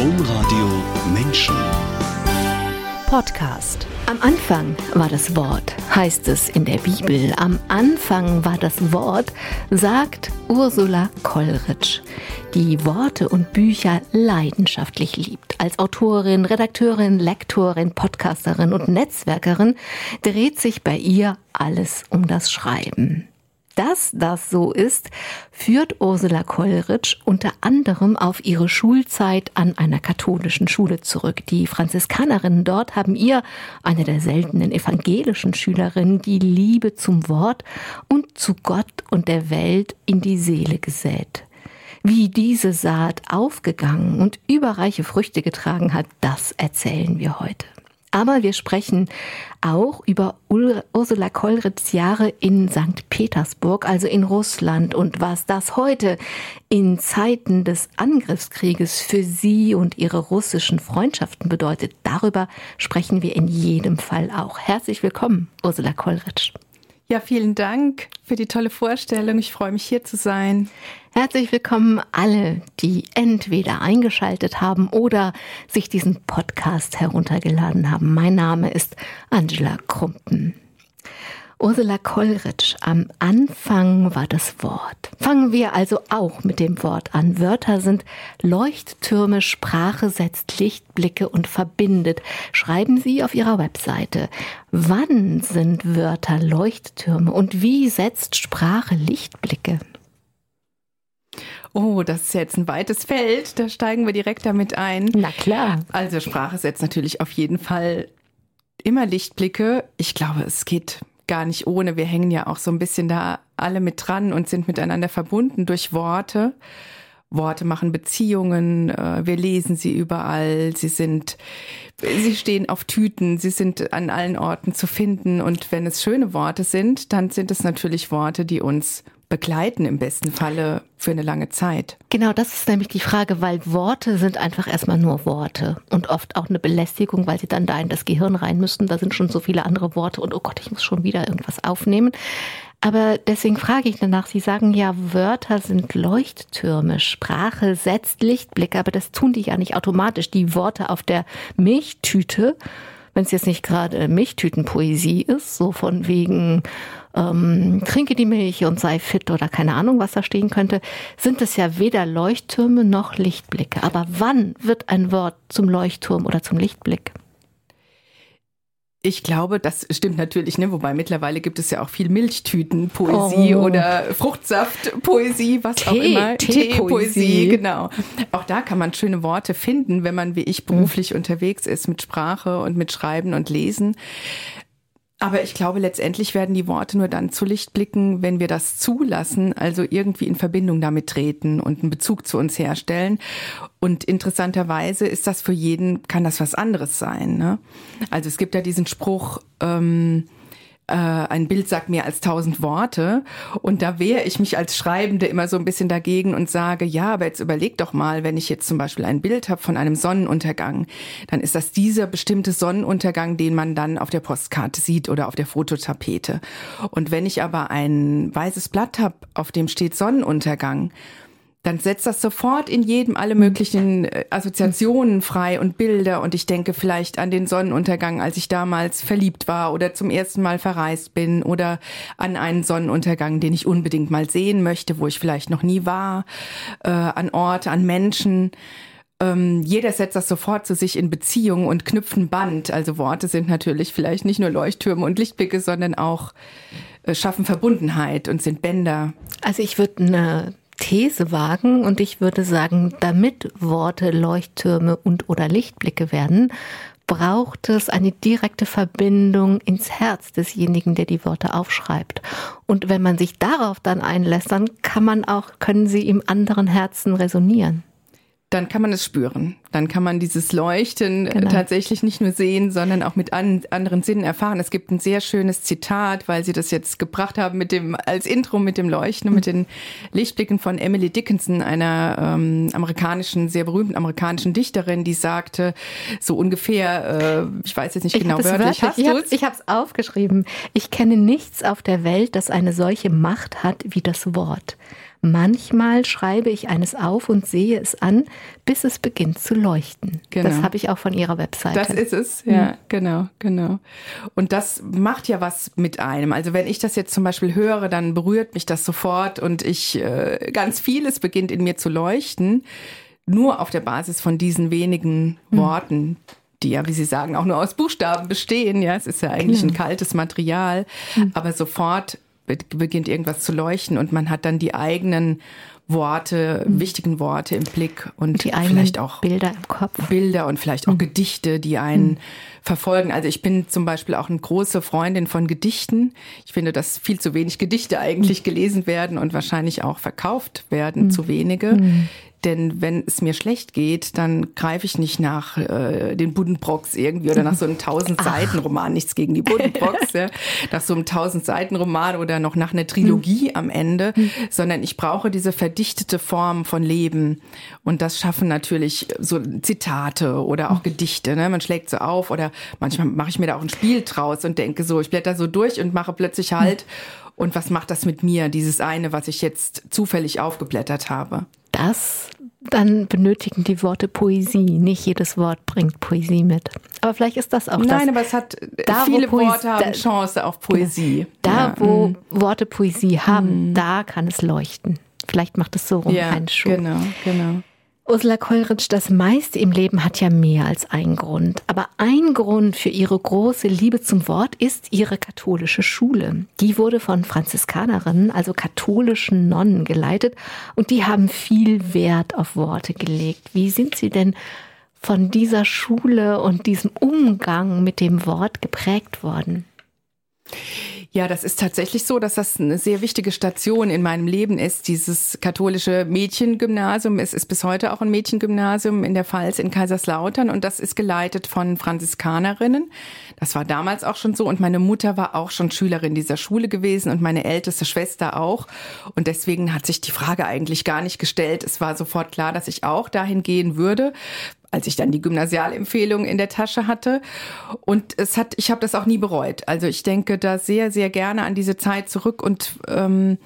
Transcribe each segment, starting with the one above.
Domradio Menschen. Podcast. Am Anfang war das Wort, heißt es in der Bibel. Am Anfang war das Wort, sagt Ursula Kollrich, die Worte und Bücher leidenschaftlich liebt. Als Autorin, Redakteurin, Lektorin, Podcasterin und Netzwerkerin dreht sich bei ihr alles um das Schreiben. Dass das so ist, führt Ursula Kollrich unter anderem auf ihre Schulzeit an einer katholischen Schule zurück. Die Franziskanerinnen dort haben ihr, eine der seltenen evangelischen Schülerinnen, die Liebe zum Wort und zu Gott und der Welt in die Seele gesät. Wie diese Saat aufgegangen und überreiche Früchte getragen hat, das erzählen wir heute. Aber wir sprechen auch über Ursula Kollritz Jahre in St. Petersburg, also in Russland und was das heute in Zeiten des Angriffskrieges für sie und ihre russischen Freundschaften bedeutet. Darüber sprechen wir in jedem Fall auch. Herzlich willkommen, Ursula Kollritz. Ja, vielen Dank für die tolle Vorstellung. Ich freue mich hier zu sein. Herzlich willkommen alle, die entweder eingeschaltet haben oder sich diesen Podcast heruntergeladen haben. Mein Name ist Angela Krumpen. Ursula Kollrich, am Anfang war das Wort. Fangen wir also auch mit dem Wort an. Wörter sind Leuchttürme, Sprache setzt Lichtblicke und verbindet. Schreiben Sie auf Ihrer Webseite. Wann sind Wörter Leuchttürme und wie setzt Sprache Lichtblicke? Oh, das ist jetzt ein weites Feld. Da steigen wir direkt damit ein. Na klar. Also Sprache setzt natürlich auf jeden Fall immer Lichtblicke. Ich glaube, es geht gar nicht ohne. Wir hängen ja auch so ein bisschen da alle mit dran und sind miteinander verbunden durch Worte. Worte machen Beziehungen, äh, wir lesen sie überall, sie sind, sie stehen auf Tüten, sie sind an allen Orten zu finden und wenn es schöne Worte sind, dann sind es natürlich Worte, die uns begleiten im besten Falle für eine lange Zeit. Genau, das ist nämlich die Frage, weil Worte sind einfach erstmal nur Worte und oft auch eine Belästigung, weil sie dann da in das Gehirn rein müssen. Da sind schon so viele andere Worte und oh Gott, ich muss schon wieder irgendwas aufnehmen. Aber deswegen frage ich danach, Sie sagen ja, Wörter sind Leuchttürme, Sprache setzt Lichtblicke, aber das tun die ja nicht automatisch. Die Worte auf der Milchtüte, wenn es jetzt nicht gerade Milchtütenpoesie ist, so von wegen ähm, trinke die Milch und sei fit oder keine Ahnung, was da stehen könnte, sind es ja weder Leuchttürme noch Lichtblicke. Aber wann wird ein Wort zum Leuchtturm oder zum Lichtblick? Ich glaube, das stimmt natürlich, ne? Wobei mittlerweile gibt es ja auch viel Milchtütenpoesie oh. oder Fruchtsaftpoesie, was Tee, auch immer. Teepoesie, genau. Auch da kann man schöne Worte finden, wenn man wie ich beruflich mhm. unterwegs ist mit Sprache und mit Schreiben und Lesen. Aber ich glaube, letztendlich werden die Worte nur dann zu Licht blicken, wenn wir das zulassen, also irgendwie in Verbindung damit treten und einen Bezug zu uns herstellen. Und interessanterweise ist das für jeden, kann das was anderes sein. Ne? Also es gibt ja diesen Spruch, ähm, äh, ein Bild sagt mehr als tausend Worte. Und da wehre ich mich als Schreibende immer so ein bisschen dagegen und sage, ja, aber jetzt überleg doch mal, wenn ich jetzt zum Beispiel ein Bild habe von einem Sonnenuntergang, dann ist das dieser bestimmte Sonnenuntergang, den man dann auf der Postkarte sieht oder auf der Fototapete. Und wenn ich aber ein weißes Blatt habe, auf dem steht Sonnenuntergang, dann setzt das sofort in jedem alle möglichen äh, Assoziationen frei und Bilder. Und ich denke vielleicht an den Sonnenuntergang, als ich damals verliebt war oder zum ersten Mal verreist bin oder an einen Sonnenuntergang, den ich unbedingt mal sehen möchte, wo ich vielleicht noch nie war, äh, an Orte, an Menschen. Ähm, jeder setzt das sofort zu sich in Beziehung und knüpft ein Band. Also Worte sind natürlich vielleicht nicht nur Leuchttürme und Lichtblicke, sondern auch äh, schaffen Verbundenheit und sind Bänder. Also ich würde eine These wagen und ich würde sagen, damit Worte Leuchttürme und oder Lichtblicke werden, braucht es eine direkte Verbindung ins Herz desjenigen, der die Worte aufschreibt. Und wenn man sich darauf dann einlässt, dann kann man auch, können sie im anderen Herzen resonieren dann kann man es spüren. Dann kann man dieses Leuchten genau. tatsächlich nicht nur sehen, sondern auch mit an, anderen Sinnen erfahren. Es gibt ein sehr schönes Zitat, weil Sie das jetzt gebracht haben mit dem als Intro mit dem Leuchten, mhm. mit den Lichtblicken von Emily Dickinson, einer ähm, amerikanischen, sehr berühmten amerikanischen Dichterin, die sagte so ungefähr, äh, ich weiß jetzt nicht ich genau wörtlich, hast du Ich habe es aufgeschrieben. Ich kenne nichts auf der Welt, das eine solche Macht hat wie das Wort. Manchmal schreibe ich eines auf und sehe es an, bis es beginnt zu leuchten. Genau. Das habe ich auch von Ihrer Webseite. Das ist es, ja, mhm. genau, genau. Und das macht ja was mit einem. Also wenn ich das jetzt zum Beispiel höre, dann berührt mich das sofort und ich äh, ganz vieles beginnt in mir zu leuchten. Nur auf der Basis von diesen wenigen mhm. Worten, die ja, wie Sie sagen, auch nur aus Buchstaben bestehen. Ja, es ist ja eigentlich genau. ein kaltes Material, mhm. aber sofort beginnt irgendwas zu leuchten und man hat dann die eigenen Worte, mhm. wichtigen Worte im Blick und die vielleicht auch Bilder im Kopf. Bilder und vielleicht auch mhm. Gedichte, die einen mhm. verfolgen. Also ich bin zum Beispiel auch eine große Freundin von Gedichten. Ich finde, dass viel zu wenig Gedichte eigentlich mhm. gelesen werden und wahrscheinlich auch verkauft werden, mhm. zu wenige. Denn wenn es mir schlecht geht, dann greife ich nicht nach äh, den Buddenbrocks irgendwie oder nach so einem 1000-Seiten-Roman, nichts gegen die Buddenbrocks, ja, nach so einem 1000-Seiten-Roman oder noch nach einer Trilogie mhm. am Ende, mhm. sondern ich brauche diese verdichtete Form von Leben. Und das schaffen natürlich so Zitate oder auch mhm. Gedichte. Ne? Man schlägt so auf oder manchmal mache ich mir da auch ein Spiel draus und denke so, ich blätter so durch und mache plötzlich Halt. Mhm. Und was macht das mit mir, dieses eine, was ich jetzt zufällig aufgeblättert habe? Das, dann benötigen die Worte Poesie. Nicht jedes Wort bringt Poesie mit. Aber vielleicht ist das auch Nein, das. Nein, aber es hat da, viele Poesie, Worte haben da, Chance auf Poesie. Da, ja. wo mhm. Worte Poesie haben, mhm. da kann es leuchten. Vielleicht macht es so rum ja, einen Schuh. Genau, genau. Ursula Kollritsch, das meiste im Leben hat ja mehr als einen Grund. Aber ein Grund für ihre große Liebe zum Wort ist ihre katholische Schule. Die wurde von Franziskanerinnen, also katholischen Nonnen geleitet und die haben viel Wert auf Worte gelegt. Wie sind Sie denn von dieser Schule und diesem Umgang mit dem Wort geprägt worden? Ja, das ist tatsächlich so, dass das eine sehr wichtige Station in meinem Leben ist, dieses katholische Mädchengymnasium. Es ist bis heute auch ein Mädchengymnasium in der Pfalz in Kaiserslautern und das ist geleitet von Franziskanerinnen. Das war damals auch schon so und meine Mutter war auch schon Schülerin dieser Schule gewesen und meine älteste Schwester auch. Und deswegen hat sich die Frage eigentlich gar nicht gestellt. Es war sofort klar, dass ich auch dahin gehen würde, als ich dann die Gymnasialempfehlung in der Tasche hatte. Und es hat, ich habe das auch nie bereut. Also ich denke da sehr, sehr gerne an diese Zeit zurück. Und ähm,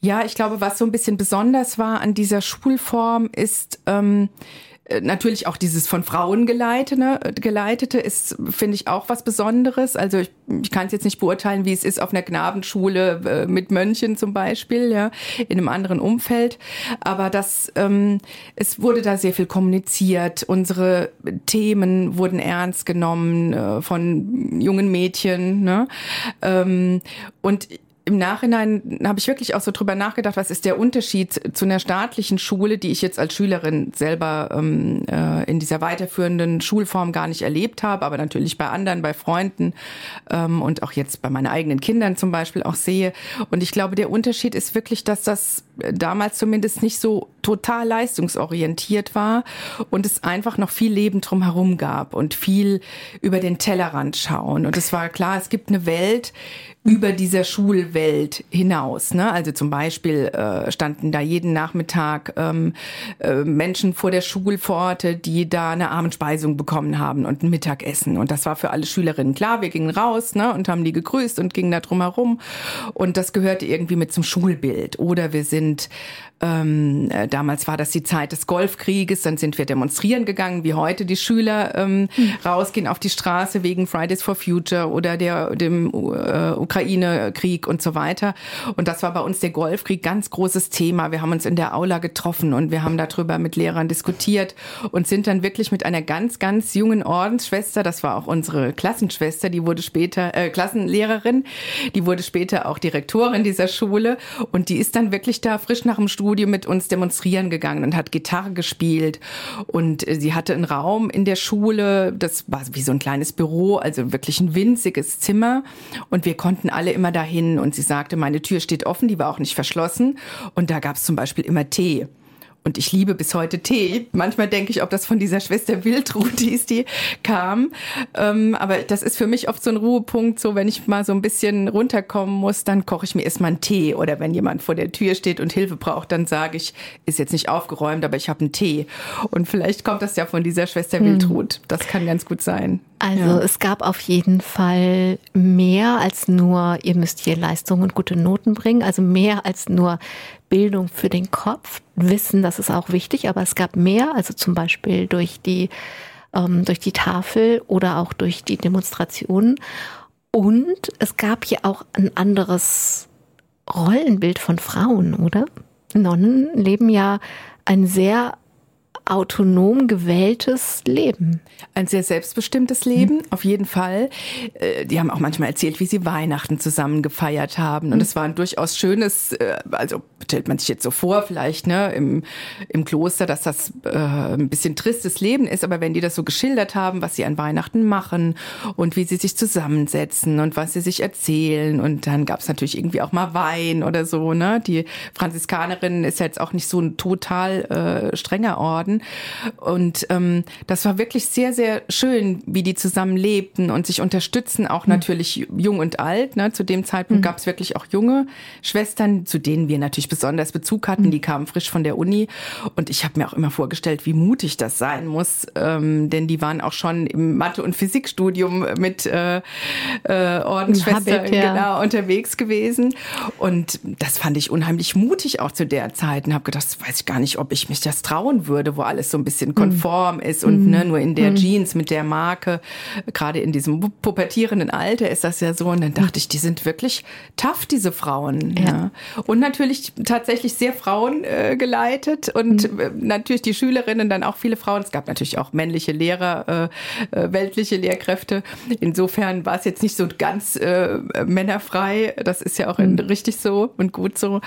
ja, ich glaube, was so ein bisschen besonders war an dieser Schulform ist, ähm, äh, natürlich auch dieses von Frauen geleitete, geleitete ist, finde ich, auch was Besonderes. Also ich, ich kann es jetzt nicht beurteilen, wie es ist auf einer Knabenschule äh, mit Mönchen zum Beispiel, ja, in einem anderen Umfeld. Aber das, ähm, es wurde da sehr viel kommuniziert. Unsere Themen wurden ernst genommen äh, von jungen Mädchen. Ne? Ähm, und im Nachhinein habe ich wirklich auch so drüber nachgedacht, was ist der Unterschied zu einer staatlichen Schule, die ich jetzt als Schülerin selber ähm, äh, in dieser weiterführenden Schulform gar nicht erlebt habe, aber natürlich bei anderen, bei Freunden ähm, und auch jetzt bei meinen eigenen Kindern zum Beispiel auch sehe. Und ich glaube, der Unterschied ist wirklich, dass das damals zumindest nicht so total leistungsorientiert war und es einfach noch viel Leben drumherum gab und viel über den Tellerrand schauen. Und es war klar, es gibt eine Welt, über dieser Schulwelt hinaus. Ne? Also zum Beispiel äh, standen da jeden Nachmittag ähm, äh, Menschen vor der Schulpforte, die da eine Abendspeisung bekommen haben und ein Mittagessen. Und das war für alle Schülerinnen klar. Wir gingen raus ne, und haben die gegrüßt und gingen da drum herum. Und das gehörte irgendwie mit zum Schulbild. Oder wir sind ähm, äh, damals war das die Zeit des Golfkrieges, dann sind wir demonstrieren gegangen, wie heute die Schüler ähm, mhm. rausgehen auf die Straße wegen Fridays for Future oder der, dem äh, Ukraine-Krieg und so weiter. Und das war bei uns der Golfkrieg ganz großes Thema. Wir haben uns in der Aula getroffen und wir haben darüber mit Lehrern diskutiert und sind dann wirklich mit einer ganz, ganz jungen Ordensschwester, das war auch unsere Klassenschwester, die wurde später äh, Klassenlehrerin, die wurde später auch Direktorin dieser Schule und die ist dann wirklich da frisch nach dem Studium mit uns demonstrieren gegangen und hat Gitarre gespielt. Und äh, sie hatte einen Raum in der Schule, das war wie so ein kleines Büro, also wirklich ein winziges Zimmer. Und wir konnten alle immer dahin. Und sie sagte, meine Tür steht offen, die war auch nicht verschlossen. Und da gab es zum Beispiel immer Tee. Und ich liebe bis heute Tee. Manchmal denke ich, ob das von dieser Schwester Wildruth ist, die kam. Ähm, aber das ist für mich oft so ein Ruhepunkt, so wenn ich mal so ein bisschen runterkommen muss, dann koche ich mir erstmal einen Tee. Oder wenn jemand vor der Tür steht und Hilfe braucht, dann sage ich, ist jetzt nicht aufgeräumt, aber ich habe einen Tee. Und vielleicht kommt das ja von dieser Schwester hm. Wildruth. Das kann ganz gut sein. Also ja. es gab auf jeden Fall mehr als nur, ihr müsst hier Leistungen und gute Noten bringen, also mehr als nur Bildung für den Kopf. Wissen, das ist auch wichtig, aber es gab mehr, also zum Beispiel durch die, ähm, durch die Tafel oder auch durch die Demonstrationen. Und es gab hier auch ein anderes Rollenbild von Frauen, oder? Nonnen leben ja ein sehr autonom gewähltes Leben. Ein sehr selbstbestimmtes Leben, mhm. auf jeden Fall. Äh, die haben auch manchmal erzählt, wie sie Weihnachten zusammen gefeiert haben. Und mhm. es war ein durchaus schönes, äh, also stellt man sich jetzt so vor, vielleicht ne, im, im Kloster, dass das äh, ein bisschen tristes Leben ist. Aber wenn die das so geschildert haben, was sie an Weihnachten machen und wie sie sich zusammensetzen und was sie sich erzählen. Und dann gab es natürlich irgendwie auch mal Wein oder so. Ne? Die Franziskanerin ist jetzt auch nicht so ein total äh, strenger Orden worden. Und ähm, das war wirklich sehr, sehr schön, wie die zusammen lebten und sich unterstützen, auch mhm. natürlich jung und alt. Ne? Zu dem Zeitpunkt mhm. gab es wirklich auch junge Schwestern, zu denen wir natürlich besonders Bezug hatten. Mhm. Die kamen frisch von der Uni. Und ich habe mir auch immer vorgestellt, wie mutig das sein muss. Ähm, denn die waren auch schon im Mathe- und Physikstudium mit äh, äh, Ordensschwestern ja. genau, unterwegs gewesen. Und das fand ich unheimlich mutig auch zu der Zeit und habe gedacht, weiß ich gar nicht, ob ich mich das trauen würde, wo alles so ein bisschen mhm. konform ist und ne, nur in der mhm. Jeans mit der Marke, gerade in diesem pubertierenden Alter ist das ja so. Und dann dachte ich, die sind wirklich tough, diese Frauen. Ja. ja. Und natürlich tatsächlich sehr Frauen äh, geleitet und mhm. Äh, natürlich die Schülerinnen dann auch viele Frauen. Es gab natürlich auch männliche Lehrer, äh, äh, weltliche Lehrkräfte. Insofern war es jetzt nicht so ganz äh, männerfrei. Das ist ja auch mhm. richtig so und gut so.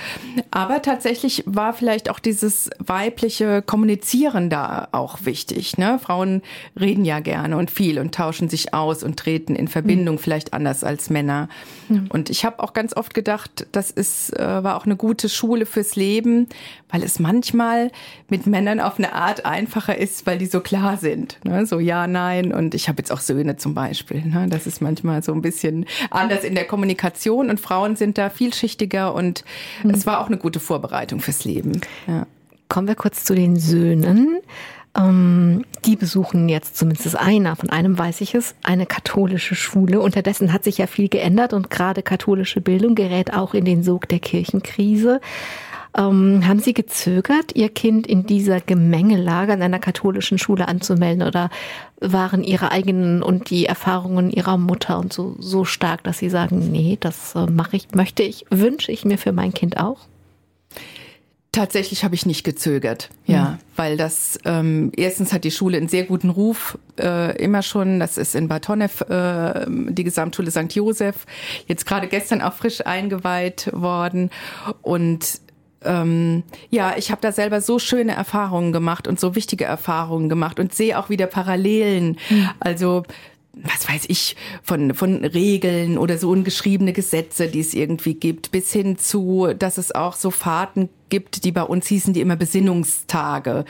Aber tatsächlich war vielleicht auch dieses weibliche Kommunizieren Kommunizieren da auch wichtig. Ne? Frauen reden ja gerne und viel und tauschen sich aus und treten in Verbindung, mhm. vielleicht anders als Männer. Mhm. Und ich habe auch ganz oft gedacht, das ist, äh, war auch eine gute Schule fürs Leben, weil es manchmal mit Männern auf eine Art einfacher ist, weil die so klar sind. Ne? So ja, nein. Und ich habe jetzt auch Söhne zum Beispiel. Ne? Das ist manchmal so ein bisschen anders in der Kommunikation und Frauen sind da vielschichtiger und mhm. es war auch eine gute Vorbereitung fürs Leben. Ja. Kommen wir kurz zu den Söhnen. Ähm, die besuchen jetzt zumindest einer, von einem weiß ich es, eine katholische Schule. Unterdessen hat sich ja viel geändert und gerade katholische Bildung gerät auch in den Sog der Kirchenkrise. Ähm, haben Sie gezögert, Ihr Kind in dieser Gemengelage an einer katholischen Schule anzumelden oder waren Ihre eigenen und die Erfahrungen Ihrer Mutter und so, so stark, dass Sie sagen, nee, das äh, mache ich, möchte ich, wünsche ich mir für mein Kind auch? Tatsächlich habe ich nicht gezögert, ja, mhm. weil das ähm, erstens hat die Schule einen sehr guten Ruf äh, immer schon. Das ist in Bad Honnef äh, die Gesamtschule St. Josef, jetzt gerade gestern auch frisch eingeweiht worden und ähm, ja, ich habe da selber so schöne Erfahrungen gemacht und so wichtige Erfahrungen gemacht und sehe auch wieder Parallelen. Mhm. Also was weiß ich, von, von Regeln oder so ungeschriebene Gesetze, die es irgendwie gibt, bis hin zu, dass es auch so Fahrten gibt, die bei uns hießen, die immer Besinnungstage.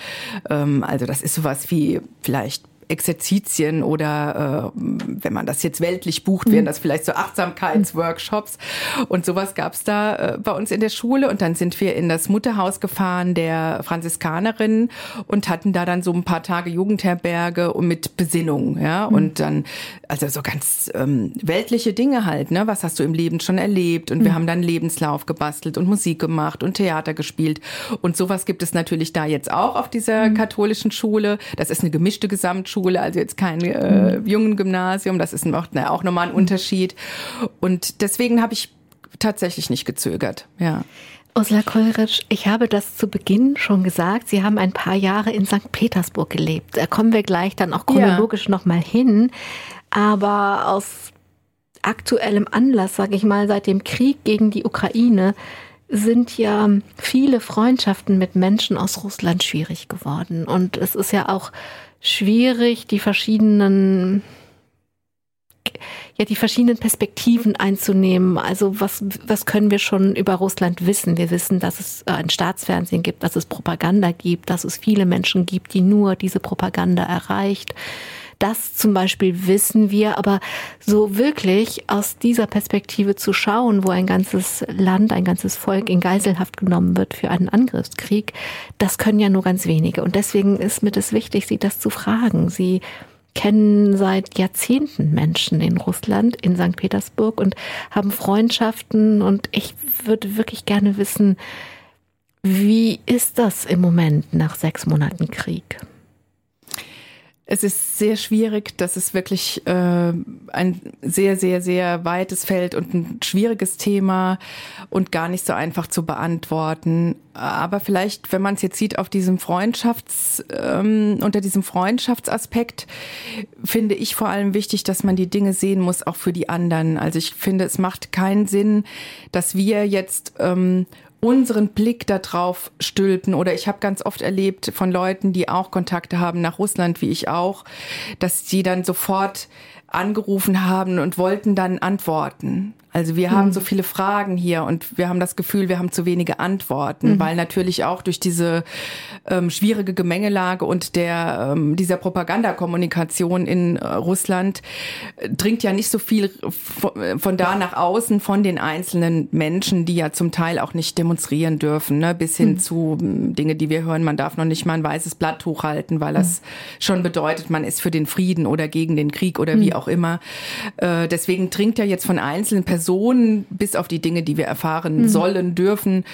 Ähm, also das ist sowas wie vielleicht Exerzitien oder äh, wenn man das jetzt weltlich bucht, wären mhm. das vielleicht so Achtsamkeitsworkshops und sowas gab's da äh, bei uns in der Schule und dann sind wir in das Mutterhaus gefahren der Franziskanerin und hatten da dann so ein paar Tage Jugendherberge und mit Besinnung, ja mhm. und dann also so ganz ähm, weltliche Dinge halt, ne, was hast du im Leben schon erlebt und wir mhm. haben dann Lebenslauf gebastelt und Musik gemacht und Theater gespielt und sowas gibt es natürlich da jetzt auch auf dieser katholischen Schule. Das ist eine gemischte Gesamtschule Schule, also jetzt kein äh, mhm. jungen Gymnasium, das ist auch, na, auch nochmal ein Unterschied. Und deswegen habe ich tatsächlich nicht gezögert, ja. Ursula Kollrich, ich habe das zu Beginn schon gesagt. Sie haben ein paar Jahre in St. Petersburg gelebt. Da kommen wir gleich dann auch chronologisch ja. nochmal hin. Aber aus aktuellem Anlass, sage ich mal, seit dem Krieg gegen die Ukraine, sind ja viele Freundschaften mit Menschen aus Russland schwierig geworden. Und es ist ja auch schwierig, die verschiedenen ja, die verschiedenen Perspektiven einzunehmen. Also was, was können wir schon über Russland wissen? Wir wissen, dass es äh, ein Staatsfernsehen gibt, dass es Propaganda gibt, dass es viele Menschen gibt, die nur diese Propaganda erreicht. Das zum Beispiel wissen wir, aber so wirklich aus dieser Perspektive zu schauen, wo ein ganzes Land, ein ganzes Volk in Geiselhaft genommen wird für einen Angriffskrieg, das können ja nur ganz wenige. Und deswegen ist mir das wichtig, Sie das zu fragen. Sie kennen seit Jahrzehnten Menschen in Russland, in St. Petersburg und haben Freundschaften. Und ich würde wirklich gerne wissen, wie ist das im Moment nach sechs Monaten Krieg? Es ist sehr schwierig, das ist wirklich äh, ein sehr, sehr, sehr weites Feld und ein schwieriges Thema und gar nicht so einfach zu beantworten. Aber vielleicht, wenn man es jetzt sieht auf diesem Freundschafts, ähm, unter diesem Freundschaftsaspekt, finde ich vor allem wichtig, dass man die Dinge sehen muss, auch für die anderen. Also ich finde, es macht keinen Sinn, dass wir jetzt ähm, unseren Blick darauf stülpen. Oder ich habe ganz oft erlebt von Leuten, die auch Kontakte haben nach Russland, wie ich auch, dass sie dann sofort angerufen haben und wollten dann antworten. Also wir haben mhm. so viele Fragen hier und wir haben das Gefühl, wir haben zu wenige Antworten, mhm. weil natürlich auch durch diese ähm, schwierige Gemengelage und der ähm, dieser Propagandakommunikation in äh, Russland äh, dringt ja nicht so viel von, von, da nach außen von den einzelnen Menschen, die ja zum Teil auch nicht demonstrieren dürfen, ne? bis hin mhm. zu hm, Dinge, die wir hören, man darf noch nicht mal ein weißes Blatt hochhalten, weil das mhm. schon bedeutet, man ist für den Frieden oder gegen den Krieg oder wie mhm. auch immer. Äh, deswegen dringt ja jetzt von einzelnen Personen Personen, bis auf die Dinge, die wir erfahren mhm. sollen, dürfen,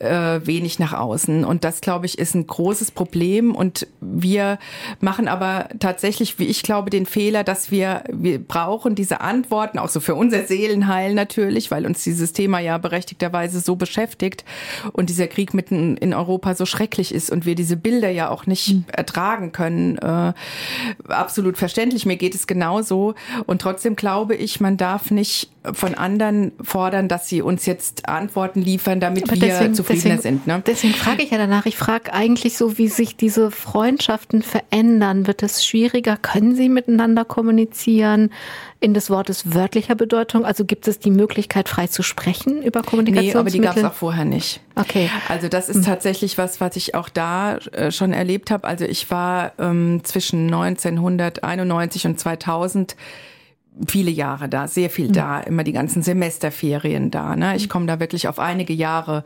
äh, wenig nach außen. Und das, glaube ich, ist ein großes Problem. Und wir machen aber tatsächlich, wie ich glaube, den Fehler, dass wir, wir brauchen diese Antworten, auch so für unser Seelenheil natürlich, weil uns dieses Thema ja berechtigterweise so beschäftigt und dieser Krieg mitten in Europa so schrecklich ist und wir diese Bilder ja auch nicht mhm. ertragen können. Äh, absolut verständlich. Mir geht es genauso. Und trotzdem glaube ich, man darf nicht von anderen fordern, dass sie uns jetzt Antworten liefern, damit Aber wir deswegen, zufriedener deswegen, sind. Ne? Deswegen frage ich ja danach. Ich frage eigentlich so, wie sich diese Freundschaften verändern. Wird es schwieriger? Können sie miteinander kommunizieren? In des Wortes wörtlicher Bedeutung? Also gibt es die Möglichkeit, frei zu sprechen über Kommunikation? Nee, aber die gab es auch vorher nicht. Okay. Also das ist hm. tatsächlich was, was ich auch da äh, schon erlebt habe. Also ich war ähm, zwischen 1991 und 2000 viele Jahre da, sehr viel da, immer die ganzen Semesterferien da. Ne? Ich komme da wirklich auf einige Jahre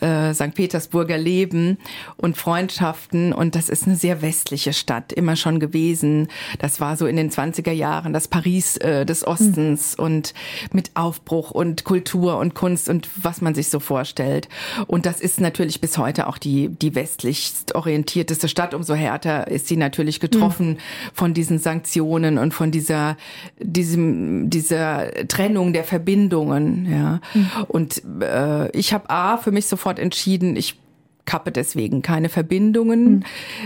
äh, St. Petersburger Leben und Freundschaften und das ist eine sehr westliche Stadt, immer schon gewesen. Das war so in den 20er Jahren das Paris äh, des Ostens mhm. und mit Aufbruch und Kultur und Kunst und was man sich so vorstellt. Und das ist natürlich bis heute auch die, die westlichst orientierteste Stadt. Umso härter ist sie natürlich getroffen mhm. von diesen Sanktionen und von dieser diesem, dieser Trennung der Verbindungen. Ja. Mhm. Und äh, ich habe A für mich sofort entschieden, ich kappe deswegen keine Verbindungen. Mhm.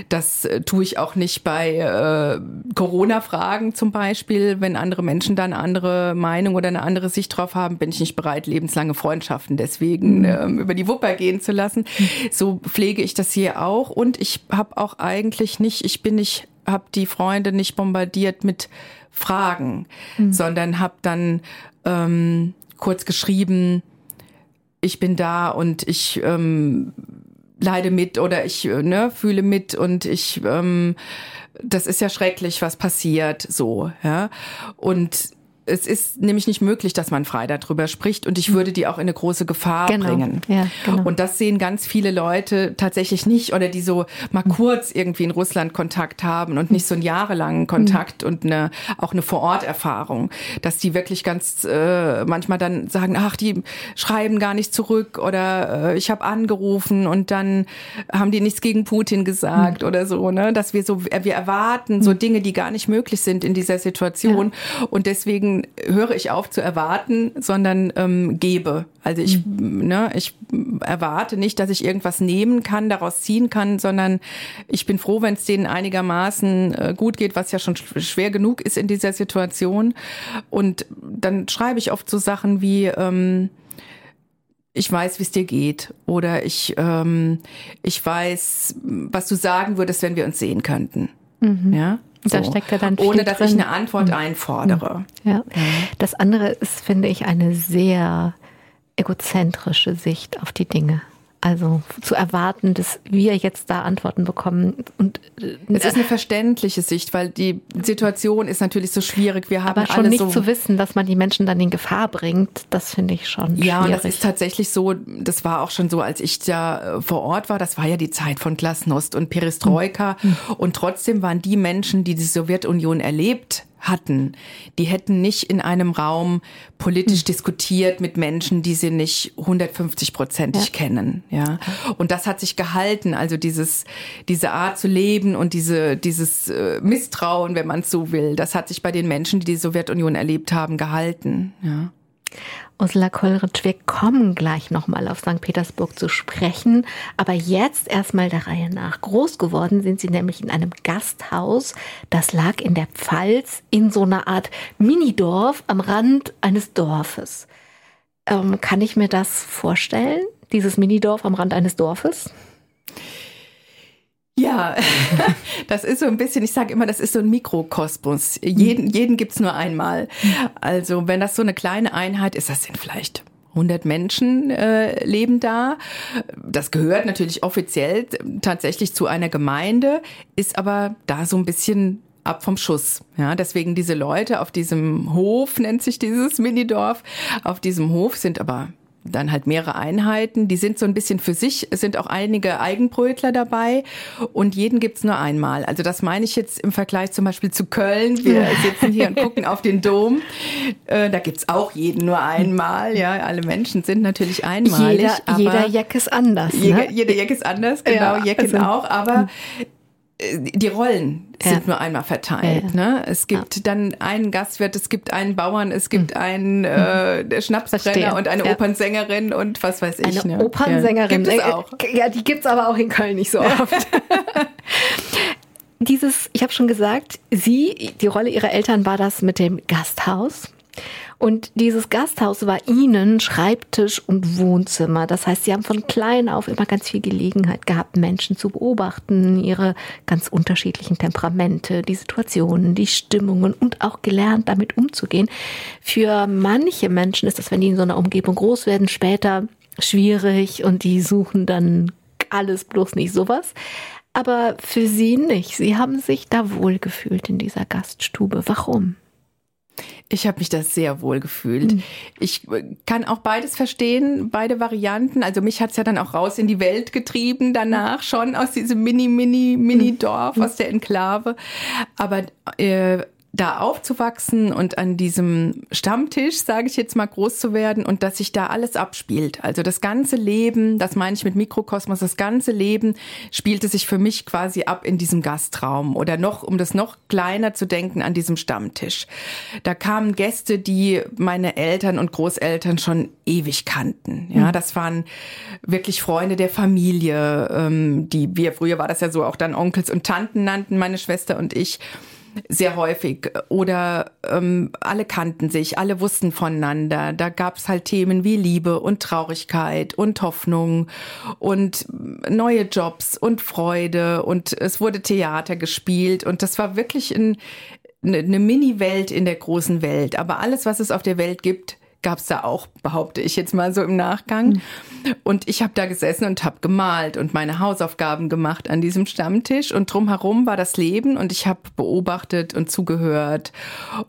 Das äh, tue ich auch nicht bei äh, Corona-Fragen zum Beispiel. Wenn andere Menschen da eine andere Meinung oder eine andere Sicht drauf haben, bin ich nicht bereit, lebenslange Freundschaften deswegen mhm. ähm, über die Wupper gehen zu lassen. Mhm. So pflege ich das hier auch. Und ich habe auch eigentlich nicht, ich bin nicht, habe die Freunde nicht bombardiert mit Fragen, mhm. sondern habe dann ähm, kurz geschrieben, ich bin da und ich ähm, leide mit oder ich äh, ne, fühle mit und ich ähm, das ist ja schrecklich, was passiert so, ja. Und es ist nämlich nicht möglich, dass man frei darüber spricht und ich würde die auch in eine große Gefahr genau. bringen. Ja, genau. Und das sehen ganz viele Leute tatsächlich nicht oder die so mal kurz irgendwie in Russland Kontakt haben und nicht so einen jahrelangen Kontakt mhm. und eine, auch eine Vororterfahrung, dass die wirklich ganz äh, manchmal dann sagen, ach, die schreiben gar nicht zurück oder äh, ich habe angerufen und dann haben die nichts gegen Putin gesagt mhm. oder so, ne, dass wir so wir erwarten so. Dinge, die gar nicht möglich sind in dieser Situation ja. und deswegen höre ich auf zu erwarten, sondern ähm, gebe. Also ich, mhm. ne, ich erwarte nicht, dass ich irgendwas nehmen kann, daraus ziehen kann, sondern ich bin froh, wenn es denen einigermaßen äh, gut geht, was ja schon schwer genug ist in dieser Situation. Und dann schreibe ich oft so Sachen wie ähm, ich weiß, wie es dir geht oder ich ähm, ich weiß, was du sagen würdest, wenn wir uns sehen könnten. Mhm. Ja, so. Da steckt ja dann viel Ohne dass drin. ich eine Antwort mhm. einfordere. Ja. Das andere ist, finde ich, eine sehr egozentrische Sicht auf die Dinge. Also zu erwarten, dass wir jetzt da Antworten bekommen. Und äh, es ist eine verständliche Sicht, weil die Situation ist natürlich so schwierig. Wir haben aber schon nicht so zu wissen, dass man die Menschen dann in Gefahr bringt, das finde ich schon ja, schwierig. Ja, das ist tatsächlich so. Das war auch schon so, als ich da äh, vor Ort war. Das war ja die Zeit von Glasnost und Perestroika. Mhm. Und trotzdem waren die Menschen, die die Sowjetunion erlebt hatten. Die hätten nicht in einem Raum politisch mhm. diskutiert mit Menschen, die sie nicht 150-prozentig ja. kennen. Ja. Und das hat sich gehalten. Also dieses, diese Art zu leben und diese, dieses äh, Misstrauen, wenn man es so will, das hat sich bei den Menschen, die die Sowjetunion erlebt haben, gehalten. Ja. Ursula Kollrich, wir kommen gleich nochmal auf St. Petersburg zu sprechen, aber jetzt erstmal der Reihe nach. Groß geworden sind Sie nämlich in einem Gasthaus, das lag in der Pfalz in so einer Art Minidorf am Rand eines Dorfes. Ähm, kann ich mir das vorstellen, dieses Minidorf am Rand eines Dorfes? Ja, das ist so ein bisschen, ich sage immer, das ist so ein Mikrokosmos. Jeden, jeden gibt's nur einmal. Also wenn das so eine kleine Einheit ist, das sind vielleicht 100 Menschen äh, leben da. Das gehört natürlich offiziell tatsächlich zu einer Gemeinde, ist aber da so ein bisschen ab vom Schuss. Ja, deswegen diese Leute auf diesem Hof nennt sich dieses Minidorf. Auf diesem Hof sind aber dann halt mehrere Einheiten. Die sind so ein bisschen für sich. Es sind auch einige Eigenbrötler dabei und jeden gibt's nur einmal. Also das meine ich jetzt im Vergleich zum Beispiel zu Köln. Wir sitzen hier und gucken auf den Dom. Äh, da gibt's auch jeden nur einmal. Ja, alle Menschen sind natürlich einmalig. Jeder, jeder Jack ist anders. Ne? Jeder, jeder Jack ist anders, genau. Ja, Jack also, auch. Aber äh, die Rollen sind ja. nur einmal verteilt. Ja. Ne? Es gibt ja. dann einen Gastwirt, es gibt einen Bauern, es gibt hm. einen äh, Schnapsbrenner und eine Opernsängerin und was weiß ich. Eine ne? Opernsängerin. Gibt es auch. Ja, die gibt's aber auch in Köln nicht so oft. Dieses, ich habe schon gesagt, sie, die Rolle ihrer Eltern war das mit dem Gasthaus. Und dieses Gasthaus war ihnen Schreibtisch und Wohnzimmer. Das heißt, sie haben von klein auf immer ganz viel Gelegenheit gehabt, Menschen zu beobachten, ihre ganz unterschiedlichen Temperamente, die Situationen, die Stimmungen und auch gelernt, damit umzugehen. Für manche Menschen ist das, wenn die in so einer Umgebung groß werden, später schwierig und die suchen dann alles bloß nicht sowas. Aber für sie nicht. Sie haben sich da wohlgefühlt in dieser Gaststube. Warum? Ich habe mich da sehr wohl gefühlt. Mhm. Ich äh, kann auch beides verstehen, beide Varianten. Also mich hat's ja dann auch raus in die Welt getrieben danach, schon aus diesem Mini, Mini, Mini-Dorf, mhm. aus der Enklave. Aber äh, da aufzuwachsen und an diesem Stammtisch, sage ich jetzt mal, groß zu werden und dass sich da alles abspielt. Also das ganze Leben, das meine ich mit Mikrokosmos, das ganze Leben spielte sich für mich quasi ab in diesem Gastraum oder noch, um das noch kleiner zu denken, an diesem Stammtisch. Da kamen Gäste, die meine Eltern und Großeltern schon ewig kannten. Ja, hm. das waren wirklich Freunde der Familie, ähm, die wir früher war das ja so auch dann Onkels und Tanten nannten, meine Schwester und ich sehr häufig. Oder ähm, alle kannten sich, alle wussten voneinander. Da gab es halt Themen wie Liebe und Traurigkeit und Hoffnung und neue Jobs und Freude und es wurde Theater gespielt und das war wirklich ein, eine, eine Mini-Welt in der großen Welt. Aber alles, was es auf der Welt gibt, gab es da auch, behaupte ich jetzt mal so im Nachgang. Mhm. Und ich habe da gesessen und habe gemalt und meine Hausaufgaben gemacht an diesem Stammtisch. Und drumherum war das Leben und ich habe beobachtet und zugehört.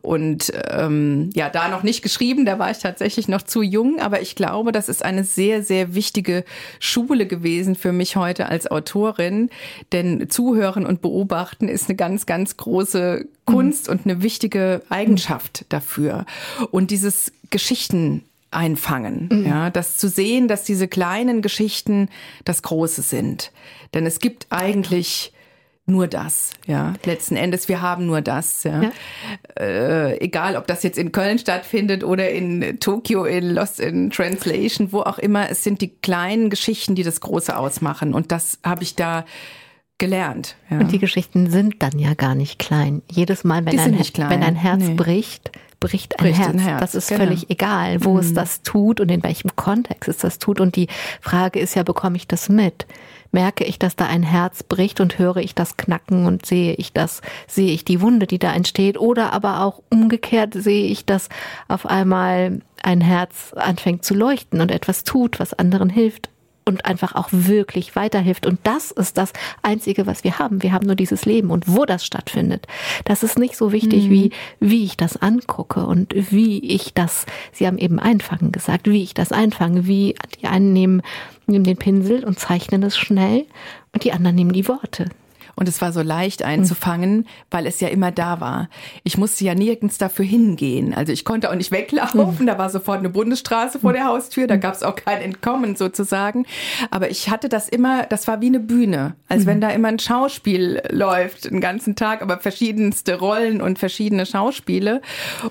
Und ähm, ja, da noch nicht geschrieben, da war ich tatsächlich noch zu jung. Aber ich glaube, das ist eine sehr, sehr wichtige Schule gewesen für mich heute als Autorin. Denn Zuhören und Beobachten ist eine ganz, ganz große Kunst mhm. und eine wichtige Eigenschaft dafür. Und dieses Geschichten einfangen, mhm. ja, das zu sehen, dass diese kleinen Geschichten das Große sind. Denn es gibt eigentlich nur das, ja. Letzten Endes, wir haben nur das, ja. ja. Äh, egal, ob das jetzt in Köln stattfindet oder in Tokio, in Lost in Translation, wo auch immer, es sind die kleinen Geschichten, die das Große ausmachen. Und das habe ich da gelernt. Ja. Und die Geschichten sind dann ja gar nicht klein. Jedes Mal, wenn, ein, wenn ein Herz nee. bricht, bricht ein, bricht Herz. ein Herz. Das ist genau. völlig egal, wo mhm. es das tut und in welchem Kontext es das tut. Und die Frage ist ja, bekomme ich das mit? Merke ich, dass da ein Herz bricht und höre ich das Knacken und sehe ich das, sehe ich die Wunde, die da entsteht? Oder aber auch umgekehrt sehe ich, dass auf einmal ein Herz anfängt zu leuchten und etwas tut, was anderen hilft, und einfach auch wirklich weiterhilft. Und das ist das Einzige, was wir haben. Wir haben nur dieses Leben und wo das stattfindet. Das ist nicht so wichtig, mhm. wie, wie ich das angucke und wie ich das, Sie haben eben einfangen gesagt, wie ich das einfange, wie die einen nehmen, nehmen den Pinsel und zeichnen es schnell und die anderen nehmen die Worte. Und es war so leicht einzufangen, mhm. weil es ja immer da war. Ich musste ja nirgends dafür hingehen. Also ich konnte auch nicht weglaufen. Mhm. Da war sofort eine Bundesstraße vor der Haustür. Da gab es auch kein Entkommen sozusagen. Aber ich hatte das immer, das war wie eine Bühne. Als wenn da immer ein Schauspiel läuft, den ganzen Tag, aber verschiedenste Rollen und verschiedene Schauspiele.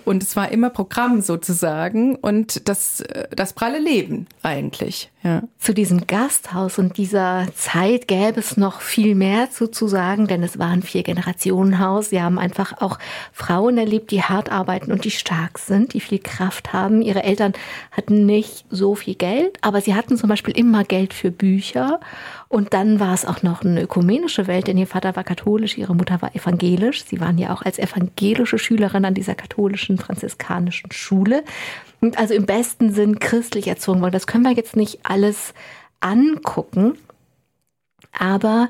Und es war immer Programm sozusagen und das, das pralle Leben eigentlich. Ja. Zu diesem Gasthaus und dieser Zeit gäbe es noch viel mehr zu, denn es war ein Vier-Generationen-Haus. Sie haben einfach auch Frauen erlebt, die hart arbeiten und die stark sind, die viel Kraft haben. Ihre Eltern hatten nicht so viel Geld, aber sie hatten zum Beispiel immer Geld für Bücher. Und dann war es auch noch eine ökumenische Welt, denn ihr Vater war katholisch, ihre Mutter war evangelisch. Sie waren ja auch als evangelische Schülerin an dieser katholischen franziskanischen Schule also im besten Sinn christlich erzogen worden. Das können wir jetzt nicht alles angucken, aber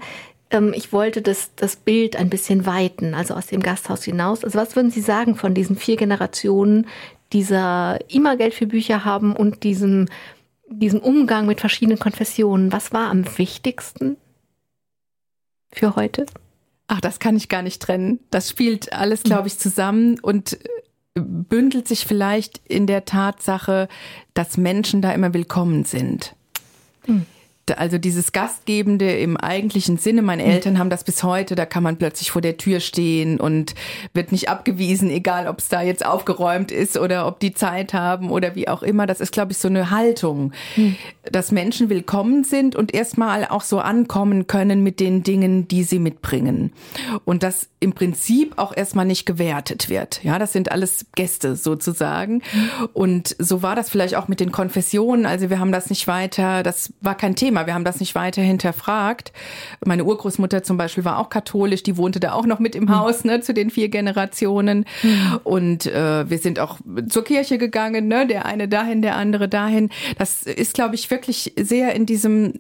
ähm, ich wollte das, das Bild ein bisschen weiten, also aus dem Gasthaus hinaus. Also was würden Sie sagen von diesen vier Generationen, dieser immer Geld für Bücher haben und diesem, diesem Umgang mit verschiedenen Konfessionen? Was war am wichtigsten für heute? Ach, das kann ich gar nicht trennen. Das spielt alles, glaube ich, zusammen und bündelt sich vielleicht in der Tatsache, dass Menschen da immer willkommen sind. Hm also dieses Gastgebende im eigentlichen Sinne, meine hm. Eltern haben das bis heute, da kann man plötzlich vor der Tür stehen und wird nicht abgewiesen, egal ob es da jetzt aufgeräumt ist oder ob die Zeit haben oder wie auch immer. Das ist, glaube ich, so eine Haltung, hm. dass Menschen willkommen sind und erstmal auch so ankommen können mit den Dingen, die sie mitbringen. Und das im Prinzip auch erstmal nicht gewertet wird. Ja, das sind alles Gäste sozusagen. Hm. Und so war das vielleicht auch mit den Konfessionen. Also wir haben das nicht weiter, das war kein Thema Thema. Wir haben das nicht weiter hinterfragt. Meine Urgroßmutter zum Beispiel war auch katholisch, die wohnte da auch noch mit im hm. Haus, ne, zu den vier Generationen. Mhm. Und äh, wir sind auch zur Kirche gegangen, ne, der eine dahin, der andere dahin. Das ist, glaube ich, wirklich sehr in diesem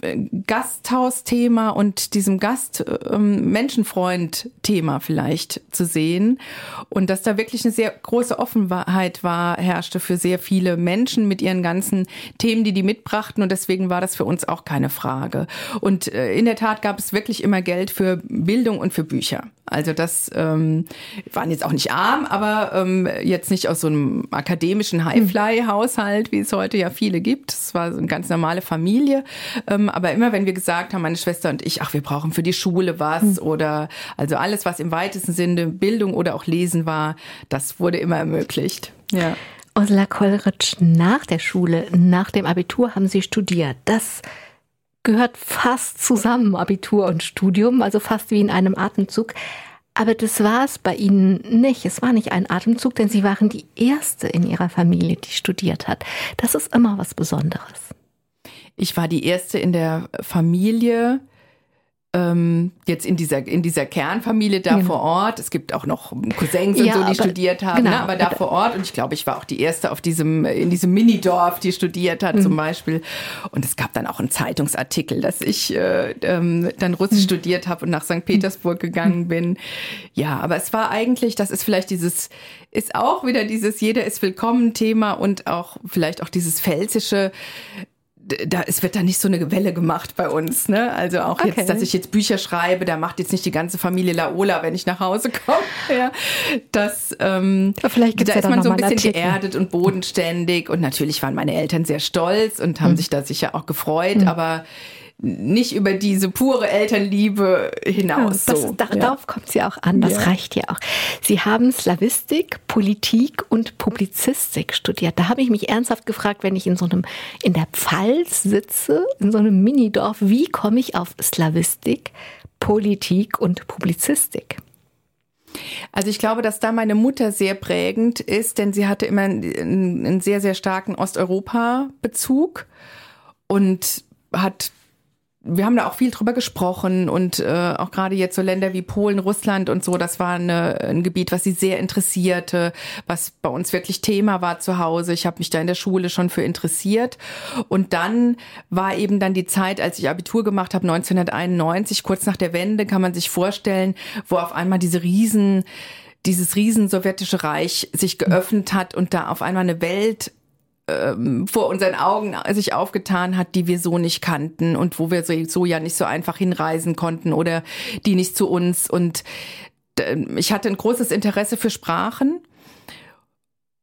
äh, Gasthaus-Thema und diesem Gast-Menschenfreund-Thema ähm, vielleicht zu sehen. Und dass da wirklich eine sehr große Offenheit war, herrschte für sehr viele Menschen mit ihren ganzen Themen, die die mitbrachten. Und deswegen war das für uns auch keine Frage. Und äh, in der Tat gab es wirklich immer Geld für Bildung und für Bücher. Also das ähm, waren jetzt auch nicht arm, aber ähm, jetzt nicht aus so einem akademischen Highfly-Haushalt, wie es heute ja viele gibt. Es war so eine ganz normale Familie. Ähm, aber immer wenn wir gesagt haben, meine Schwester und ich, ach, wir brauchen für die Schule was mhm. oder also alles, was im weitesten Sinne Bildung oder auch Lesen war, das wurde immer ermöglicht. Ja. Ursula Kollritsch, nach der Schule, nach dem Abitur haben Sie studiert. Das gehört fast zusammen, Abitur und Studium, also fast wie in einem Atemzug. Aber das war es bei Ihnen nicht. Es war nicht ein Atemzug, denn Sie waren die Erste in Ihrer Familie, die studiert hat. Das ist immer was Besonderes. Ich war die Erste in der Familie, ähm, jetzt in dieser in dieser Kernfamilie da genau. vor Ort. Es gibt auch noch Cousins und ja, so, die aber, studiert haben, genau, ne? aber da vor Ort. Und ich glaube, ich war auch die erste auf diesem in diesem Minidorf, die studiert hat mhm. zum Beispiel. Und es gab dann auch einen Zeitungsartikel, dass ich äh, ähm, dann Russisch mhm. studiert habe und nach St. Petersburg gegangen mhm. bin. Ja, aber es war eigentlich, das ist vielleicht dieses ist auch wieder dieses jeder ist willkommen Thema und auch vielleicht auch dieses pfälzische da, es wird da nicht so eine Welle gemacht bei uns, ne? Also auch okay. jetzt, dass ich jetzt Bücher schreibe, da macht jetzt nicht die ganze Familie Laola, wenn ich nach Hause komme. Ja, das, ähm, vielleicht gibt's da ja ist man so ein bisschen geerdet und bodenständig und natürlich waren meine Eltern sehr stolz und haben hm. sich da sicher auch gefreut, hm. aber nicht über diese pure Elternliebe hinaus. Ja, das, so. Darauf ja. kommt sie auch an, das ja. reicht ja auch. Sie haben Slavistik, Politik und Publizistik studiert. Da habe ich mich ernsthaft gefragt, wenn ich in so einem, in der Pfalz sitze, in so einem Minidorf, wie komme ich auf Slavistik, Politik und Publizistik? Also ich glaube, dass da meine Mutter sehr prägend ist, denn sie hatte immer einen, einen sehr, sehr starken Osteuropa-Bezug und hat wir haben da auch viel drüber gesprochen und äh, auch gerade jetzt so Länder wie Polen, Russland und so, das war eine, ein Gebiet, was sie sehr interessierte, was bei uns wirklich Thema war zu Hause. Ich habe mich da in der Schule schon für interessiert. Und dann war eben dann die Zeit, als ich Abitur gemacht habe, 1991, kurz nach der Wende, kann man sich vorstellen, wo auf einmal diese riesen dieses riesen sowjetische Reich sich geöffnet hat und da auf einmal eine Welt ähm, vor unseren Augen sich aufgetan hat, die wir so nicht kannten und wo wir so, ja nicht so einfach hinreisen konnten oder die nicht zu uns. Und äh, ich hatte ein großes Interesse für Sprachen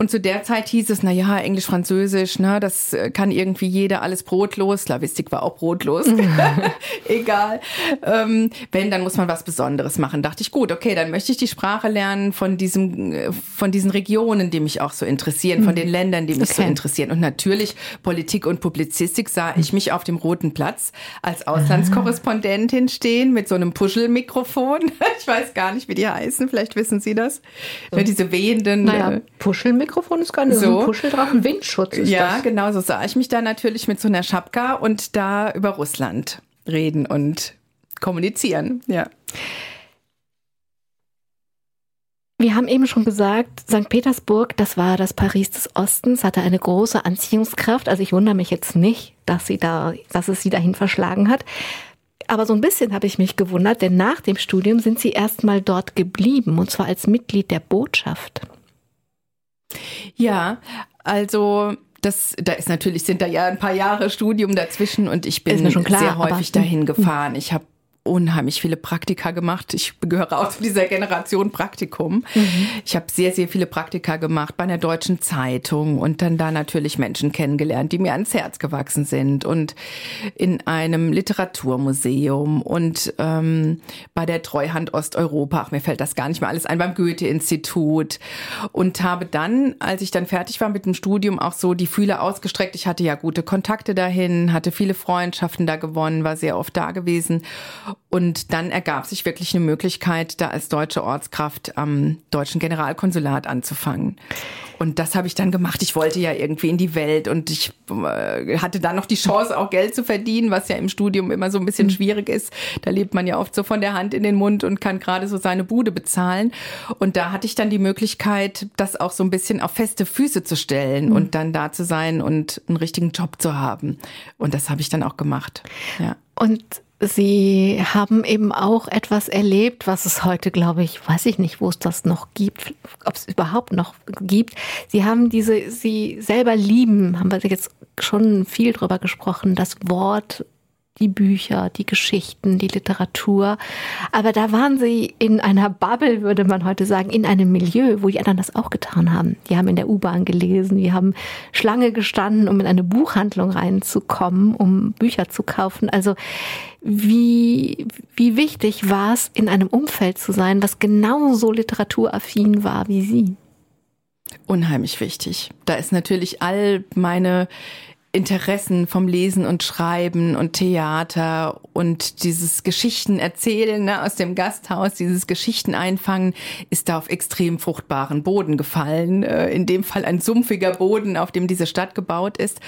und zu der Zeit hieß es, na ja, Englisch, Französisch, ne, das äh, kann irgendwie jeder, alles brotlos. Slavistik war auch brotlos. Egal. Ähm, wenn, dann muss man was Besonderes machen. Dachte ich, gut, okay, dann möchte ich die Sprache lernen von diesem, äh, von diesen Regionen, die mich auch so interessieren, von mhm. den Ländern, die mich okay. so interessieren. Und natürlich Politik und Publizistik sah ich mich auf dem Roten Platz als Auslandskorrespondentin stehen mit so einem Puschelmikrofon. Ich weiß gar nicht, wie die heißen. Vielleicht wissen Sie das. So. Diese wehenden. Naja, äh, Puschelmikrofon. Mikrofon ist gar nicht so. ein Puscheldrachen, Windschutz ist ja, das. genau, so sah ich mich da natürlich mit so einer Schapka und da über Russland reden und kommunizieren, ja. Wir haben eben schon gesagt, St. Petersburg, das war das Paris des Ostens, hatte eine große Anziehungskraft. Also ich wundere mich jetzt nicht, dass sie da, dass es sie dahin verschlagen hat. Aber so ein bisschen habe ich mich gewundert, denn nach dem Studium sind sie erstmal dort geblieben, und zwar als Mitglied der Botschaft. Ja, also das, da ist natürlich, sind da ja ein paar Jahre Studium dazwischen und ich bin klar, sehr häufig dahin gefahren. Ich habe unheimlich viele Praktika gemacht. Ich gehöre auch zu dieser Generation Praktikum. Mhm. Ich habe sehr, sehr viele Praktika gemacht bei einer deutschen Zeitung und dann da natürlich Menschen kennengelernt, die mir ans Herz gewachsen sind und in einem Literaturmuseum und ähm, bei der Treuhand Osteuropa. Ach, mir fällt das gar nicht mehr alles ein, beim Goethe-Institut und habe dann, als ich dann fertig war mit dem Studium, auch so die Fühler ausgestreckt. Ich hatte ja gute Kontakte dahin, hatte viele Freundschaften da gewonnen, war sehr oft da gewesen und dann ergab sich wirklich eine Möglichkeit, da als deutsche Ortskraft am deutschen Generalkonsulat anzufangen. Und das habe ich dann gemacht. Ich wollte ja irgendwie in die Welt und ich äh, hatte dann noch die Chance, auch Geld zu verdienen, was ja im Studium immer so ein bisschen mhm. schwierig ist. Da lebt man ja oft so von der Hand in den Mund und kann gerade so seine Bude bezahlen. Und da hatte ich dann die Möglichkeit, das auch so ein bisschen auf feste Füße zu stellen mhm. und dann da zu sein und einen richtigen Job zu haben. Und das habe ich dann auch gemacht. Ja. Und Sie haben eben auch etwas erlebt, was es heute, glaube ich, weiß ich nicht, wo es das noch gibt, ob es überhaupt noch gibt. Sie haben diese, Sie selber lieben, haben wir jetzt schon viel drüber gesprochen, das Wort die Bücher, die Geschichten, die Literatur. Aber da waren sie in einer Bubble, würde man heute sagen, in einem Milieu, wo die anderen das auch getan haben. Die haben in der U-Bahn gelesen, die haben Schlange gestanden, um in eine Buchhandlung reinzukommen, um Bücher zu kaufen. Also wie, wie wichtig war es, in einem Umfeld zu sein, was genauso literaturaffin war wie Sie? Unheimlich wichtig. Da ist natürlich all meine Interessen vom Lesen und Schreiben und Theater und dieses Geschichten erzählen ne, aus dem Gasthaus, dieses Geschichten einfangen, ist da auf extrem fruchtbaren Boden gefallen. Äh, in dem Fall ein sumpfiger Boden, auf dem diese Stadt gebaut ist.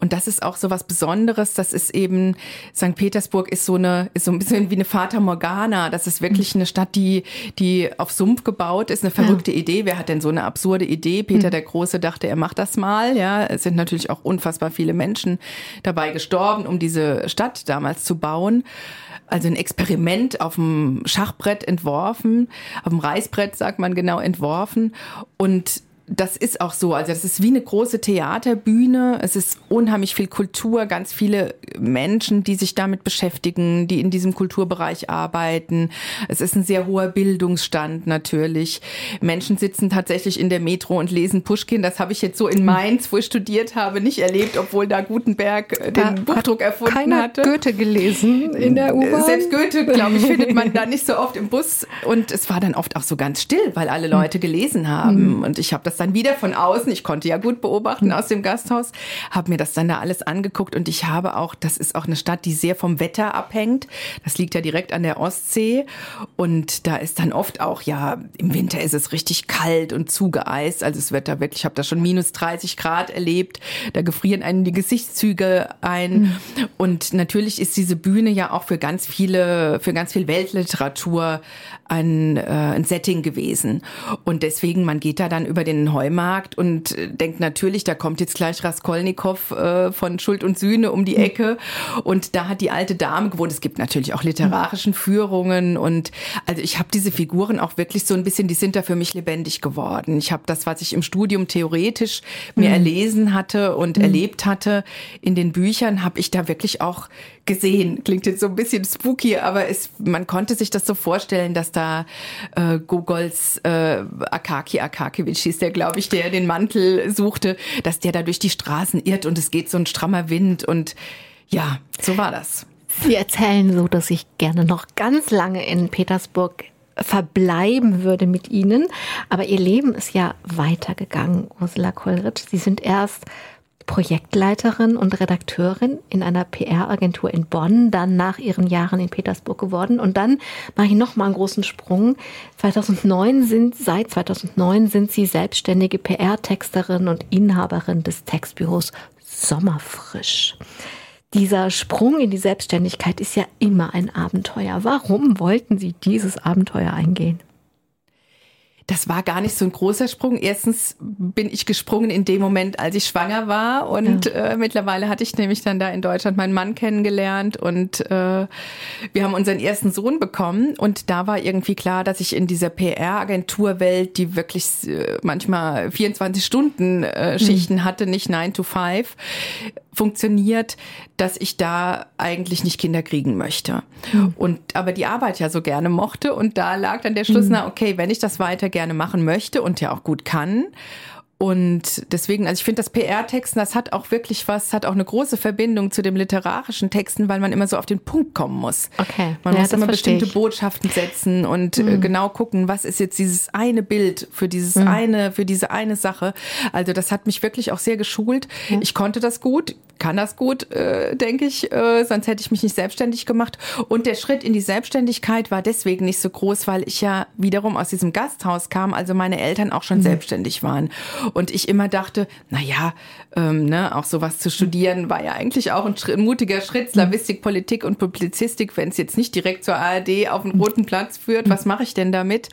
Und das ist auch so was Besonderes. Das ist eben, St. Petersburg ist so eine, ist so ein bisschen wie eine Fata Morgana. Das ist wirklich eine Stadt, die, die auf Sumpf gebaut ist. Eine verrückte ja. Idee. Wer hat denn so eine absurde Idee? Peter mhm. der Große dachte, er macht das mal. Ja, es sind natürlich auch unfassbar viele viele Menschen dabei gestorben, um diese Stadt damals zu bauen. Also ein Experiment auf dem Schachbrett entworfen, auf dem Reißbrett sagt man genau entworfen und das ist auch so. Also das ist wie eine große Theaterbühne. Es ist unheimlich viel Kultur, ganz viele Menschen, die sich damit beschäftigen, die in diesem Kulturbereich arbeiten. Es ist ein sehr hoher Bildungsstand natürlich. Menschen sitzen tatsächlich in der Metro und lesen Pushkin. Das habe ich jetzt so in Mainz, wo ich studiert habe, nicht erlebt, obwohl da Gutenberg äh, den da Buchdruck erfunden keiner hatte. Goethe gelesen in der U-Bahn. Selbst Goethe, glaube ich, findet man da nicht so oft im Bus. Und es war dann oft auch so ganz still, weil alle Leute gelesen haben. Mhm. Und ich habe das das dann wieder von außen, ich konnte ja gut beobachten aus dem Gasthaus, habe mir das dann da alles angeguckt und ich habe auch, das ist auch eine Stadt, die sehr vom Wetter abhängt. Das liegt ja direkt an der Ostsee und da ist dann oft auch, ja, im Winter ist es richtig kalt und zugeeist. Also es wird da wirklich, ich habe da schon minus 30 Grad erlebt. Da gefrieren einen die Gesichtszüge ein. Mhm. Und natürlich ist diese Bühne ja auch für ganz viele, für ganz viel Weltliteratur ein, äh, ein Setting gewesen. Und deswegen, man geht da dann über den Heumarkt und denkt natürlich, da kommt jetzt gleich Raskolnikow äh, von Schuld und Sühne um die Ecke. Und da hat die alte Dame gewohnt. Es gibt natürlich auch literarischen Führungen. Und also ich habe diese Figuren auch wirklich so ein bisschen, die sind da für mich lebendig geworden. Ich habe das, was ich im Studium theoretisch mir mhm. erlesen hatte und mhm. erlebt hatte, in den Büchern, habe ich da wirklich auch gesehen. Klingt jetzt so ein bisschen spooky, aber es, man konnte sich das so vorstellen, dass da äh, Gogols äh, Akaki Akakiewicz hieß der, glaube ich, der den Mantel suchte, dass der da durch die Straßen irrt und es geht so ein strammer Wind und ja, so war das. Sie erzählen so, dass ich gerne noch ganz lange in Petersburg verbleiben würde mit Ihnen. Aber Ihr Leben ist ja weitergegangen, Ursula Kollrich. Sie sind erst Projektleiterin und Redakteurin in einer PR-Agentur in Bonn, dann nach ihren Jahren in Petersburg geworden. Und dann mache ich noch mal einen großen Sprung. 2009 sind, seit 2009 sind sie selbstständige PR-Texterin und Inhaberin des Textbüros Sommerfrisch. Dieser Sprung in die Selbstständigkeit ist ja immer ein Abenteuer. Warum wollten Sie dieses Abenteuer eingehen? Das war gar nicht so ein großer Sprung. Erstens bin ich gesprungen in dem Moment, als ich schwanger war und ja. äh, mittlerweile hatte ich nämlich dann da in Deutschland meinen Mann kennengelernt und äh, wir haben unseren ersten Sohn bekommen und da war irgendwie klar, dass ich in dieser PR-Agenturwelt, die wirklich äh, manchmal 24 Stunden äh, Schichten mhm. hatte, nicht 9 to 5, funktioniert, dass ich da eigentlich nicht Kinder kriegen möchte. Mhm. Und aber die Arbeit ja so gerne mochte und da lag dann der Schluss, mhm. na okay, wenn ich das weiter gerne machen möchte und ja auch gut kann und deswegen, also ich finde das PR-Texten, das hat auch wirklich was, hat auch eine große Verbindung zu dem literarischen Texten, weil man immer so auf den Punkt kommen muss. Okay. Man ja, muss immer bestimmte ich. Botschaften setzen und mhm. genau gucken, was ist jetzt dieses eine Bild für dieses mhm. eine, für diese eine Sache. Also das hat mich wirklich auch sehr geschult. Mhm. Ich konnte das gut, kann das gut, äh, denke ich, äh, sonst hätte ich mich nicht selbstständig gemacht. Und der Schritt in die Selbstständigkeit war deswegen nicht so groß, weil ich ja wiederum aus diesem Gasthaus kam, also meine Eltern auch schon mhm. selbstständig waren. Und ich immer dachte, na ja, ähm, ne, auch sowas zu studieren war ja eigentlich auch ein, ein mutiger Schritt, Slavistik, Politik und Publizistik, wenn es jetzt nicht direkt zur ARD auf den roten Platz führt, was mache ich denn damit?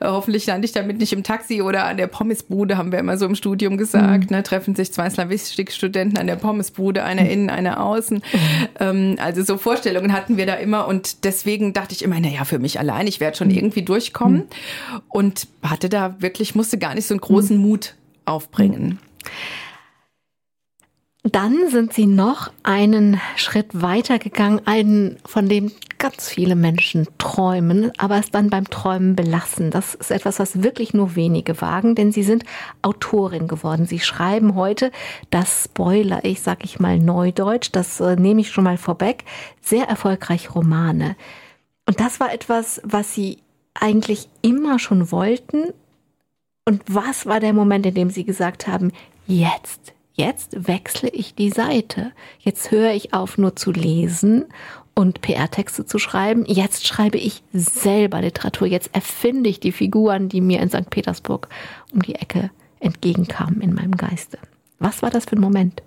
Äh, hoffentlich lande ich damit nicht im Taxi oder an der Pommesbude, haben wir immer so im Studium gesagt, mhm. ne, treffen sich zwei Slavistik-Studenten an der Pommesbude, einer innen, einer außen. Mhm. Ähm, also so Vorstellungen hatten wir da immer und deswegen dachte ich immer, na ja, für mich allein, ich werde schon mhm. irgendwie durchkommen und hatte da wirklich, musste gar nicht so einen großen Mut aufbringen. Dann sind Sie noch einen Schritt weiter gegangen, einen, von dem ganz viele Menschen träumen, aber es dann beim Träumen belassen. Das ist etwas, was wirklich nur wenige wagen, denn Sie sind Autorin geworden. Sie schreiben heute, das Spoiler ich, sag ich mal Neudeutsch, das äh, nehme ich schon mal vorweg, sehr erfolgreich Romane. Und das war etwas, was Sie eigentlich immer schon wollten, und was war der Moment, in dem Sie gesagt haben, jetzt, jetzt wechsle ich die Seite. Jetzt höre ich auf, nur zu lesen und PR-Texte zu schreiben. Jetzt schreibe ich selber Literatur. Jetzt erfinde ich die Figuren, die mir in St. Petersburg um die Ecke entgegenkamen in meinem Geiste. Was war das für ein Moment?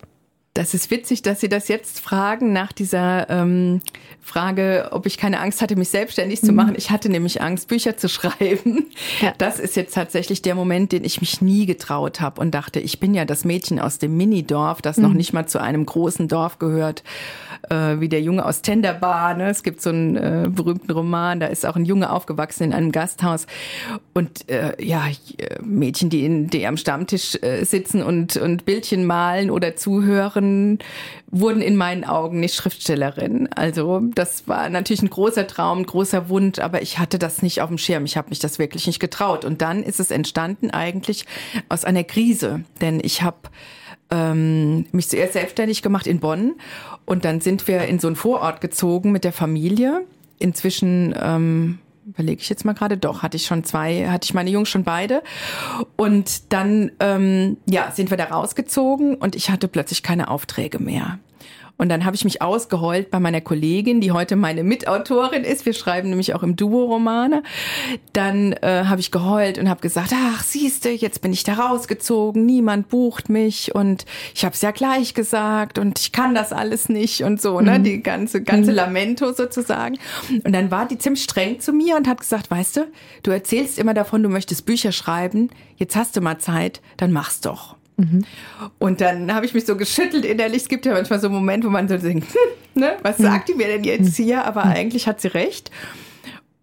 Das ist witzig, dass Sie das jetzt fragen nach dieser ähm, Frage, ob ich keine Angst hatte, mich selbstständig mhm. zu machen. Ich hatte nämlich Angst, Bücher zu schreiben. Ja. Das ist jetzt tatsächlich der Moment, den ich mich nie getraut habe und dachte, ich bin ja das Mädchen aus dem Minidorf, das mhm. noch nicht mal zu einem großen Dorf gehört, äh, wie der Junge aus Tenderbar. Ne? Es gibt so einen äh, berühmten Roman, da ist auch ein Junge aufgewachsen in einem Gasthaus und äh, ja Mädchen, die in die am Stammtisch äh, sitzen und und Bildchen malen oder zuhören Autoren wurden in meinen Augen nicht Schriftstellerin. Also das war natürlich ein großer Traum, ein großer Wunsch, aber ich hatte das nicht auf dem Schirm. Ich habe mich das wirklich nicht getraut. Und dann ist es entstanden eigentlich aus einer Krise, denn ich habe ähm, mich zuerst selbstständig gemacht in Bonn und dann sind wir in so einen Vorort gezogen mit der Familie. Inzwischen ähm, überlege ich jetzt mal gerade, doch, hatte ich schon zwei, hatte ich meine Jungs schon beide. Und dann, ähm, ja, sind wir da rausgezogen und ich hatte plötzlich keine Aufträge mehr. Und dann habe ich mich ausgeheult bei meiner Kollegin, die heute meine Mitautorin ist. Wir schreiben nämlich auch im Duo Romane. Dann äh, habe ich geheult und habe gesagt, ach siehste, jetzt bin ich da rausgezogen, niemand bucht mich und ich habe es ja gleich gesagt und ich kann das alles nicht und so, ne, mhm. die ganze ganze mhm. Lamento sozusagen. Und dann war die ziemlich streng zu mir und hat gesagt, weißt du, du erzählst immer davon, du möchtest Bücher schreiben, jetzt hast du mal Zeit, dann mach's doch. Mhm. Und dann habe ich mich so geschüttelt innerlich. Es gibt ja manchmal so Momente, wo man so denkt, hm, ne, was sagt die mir denn jetzt hier? Aber eigentlich hat sie recht.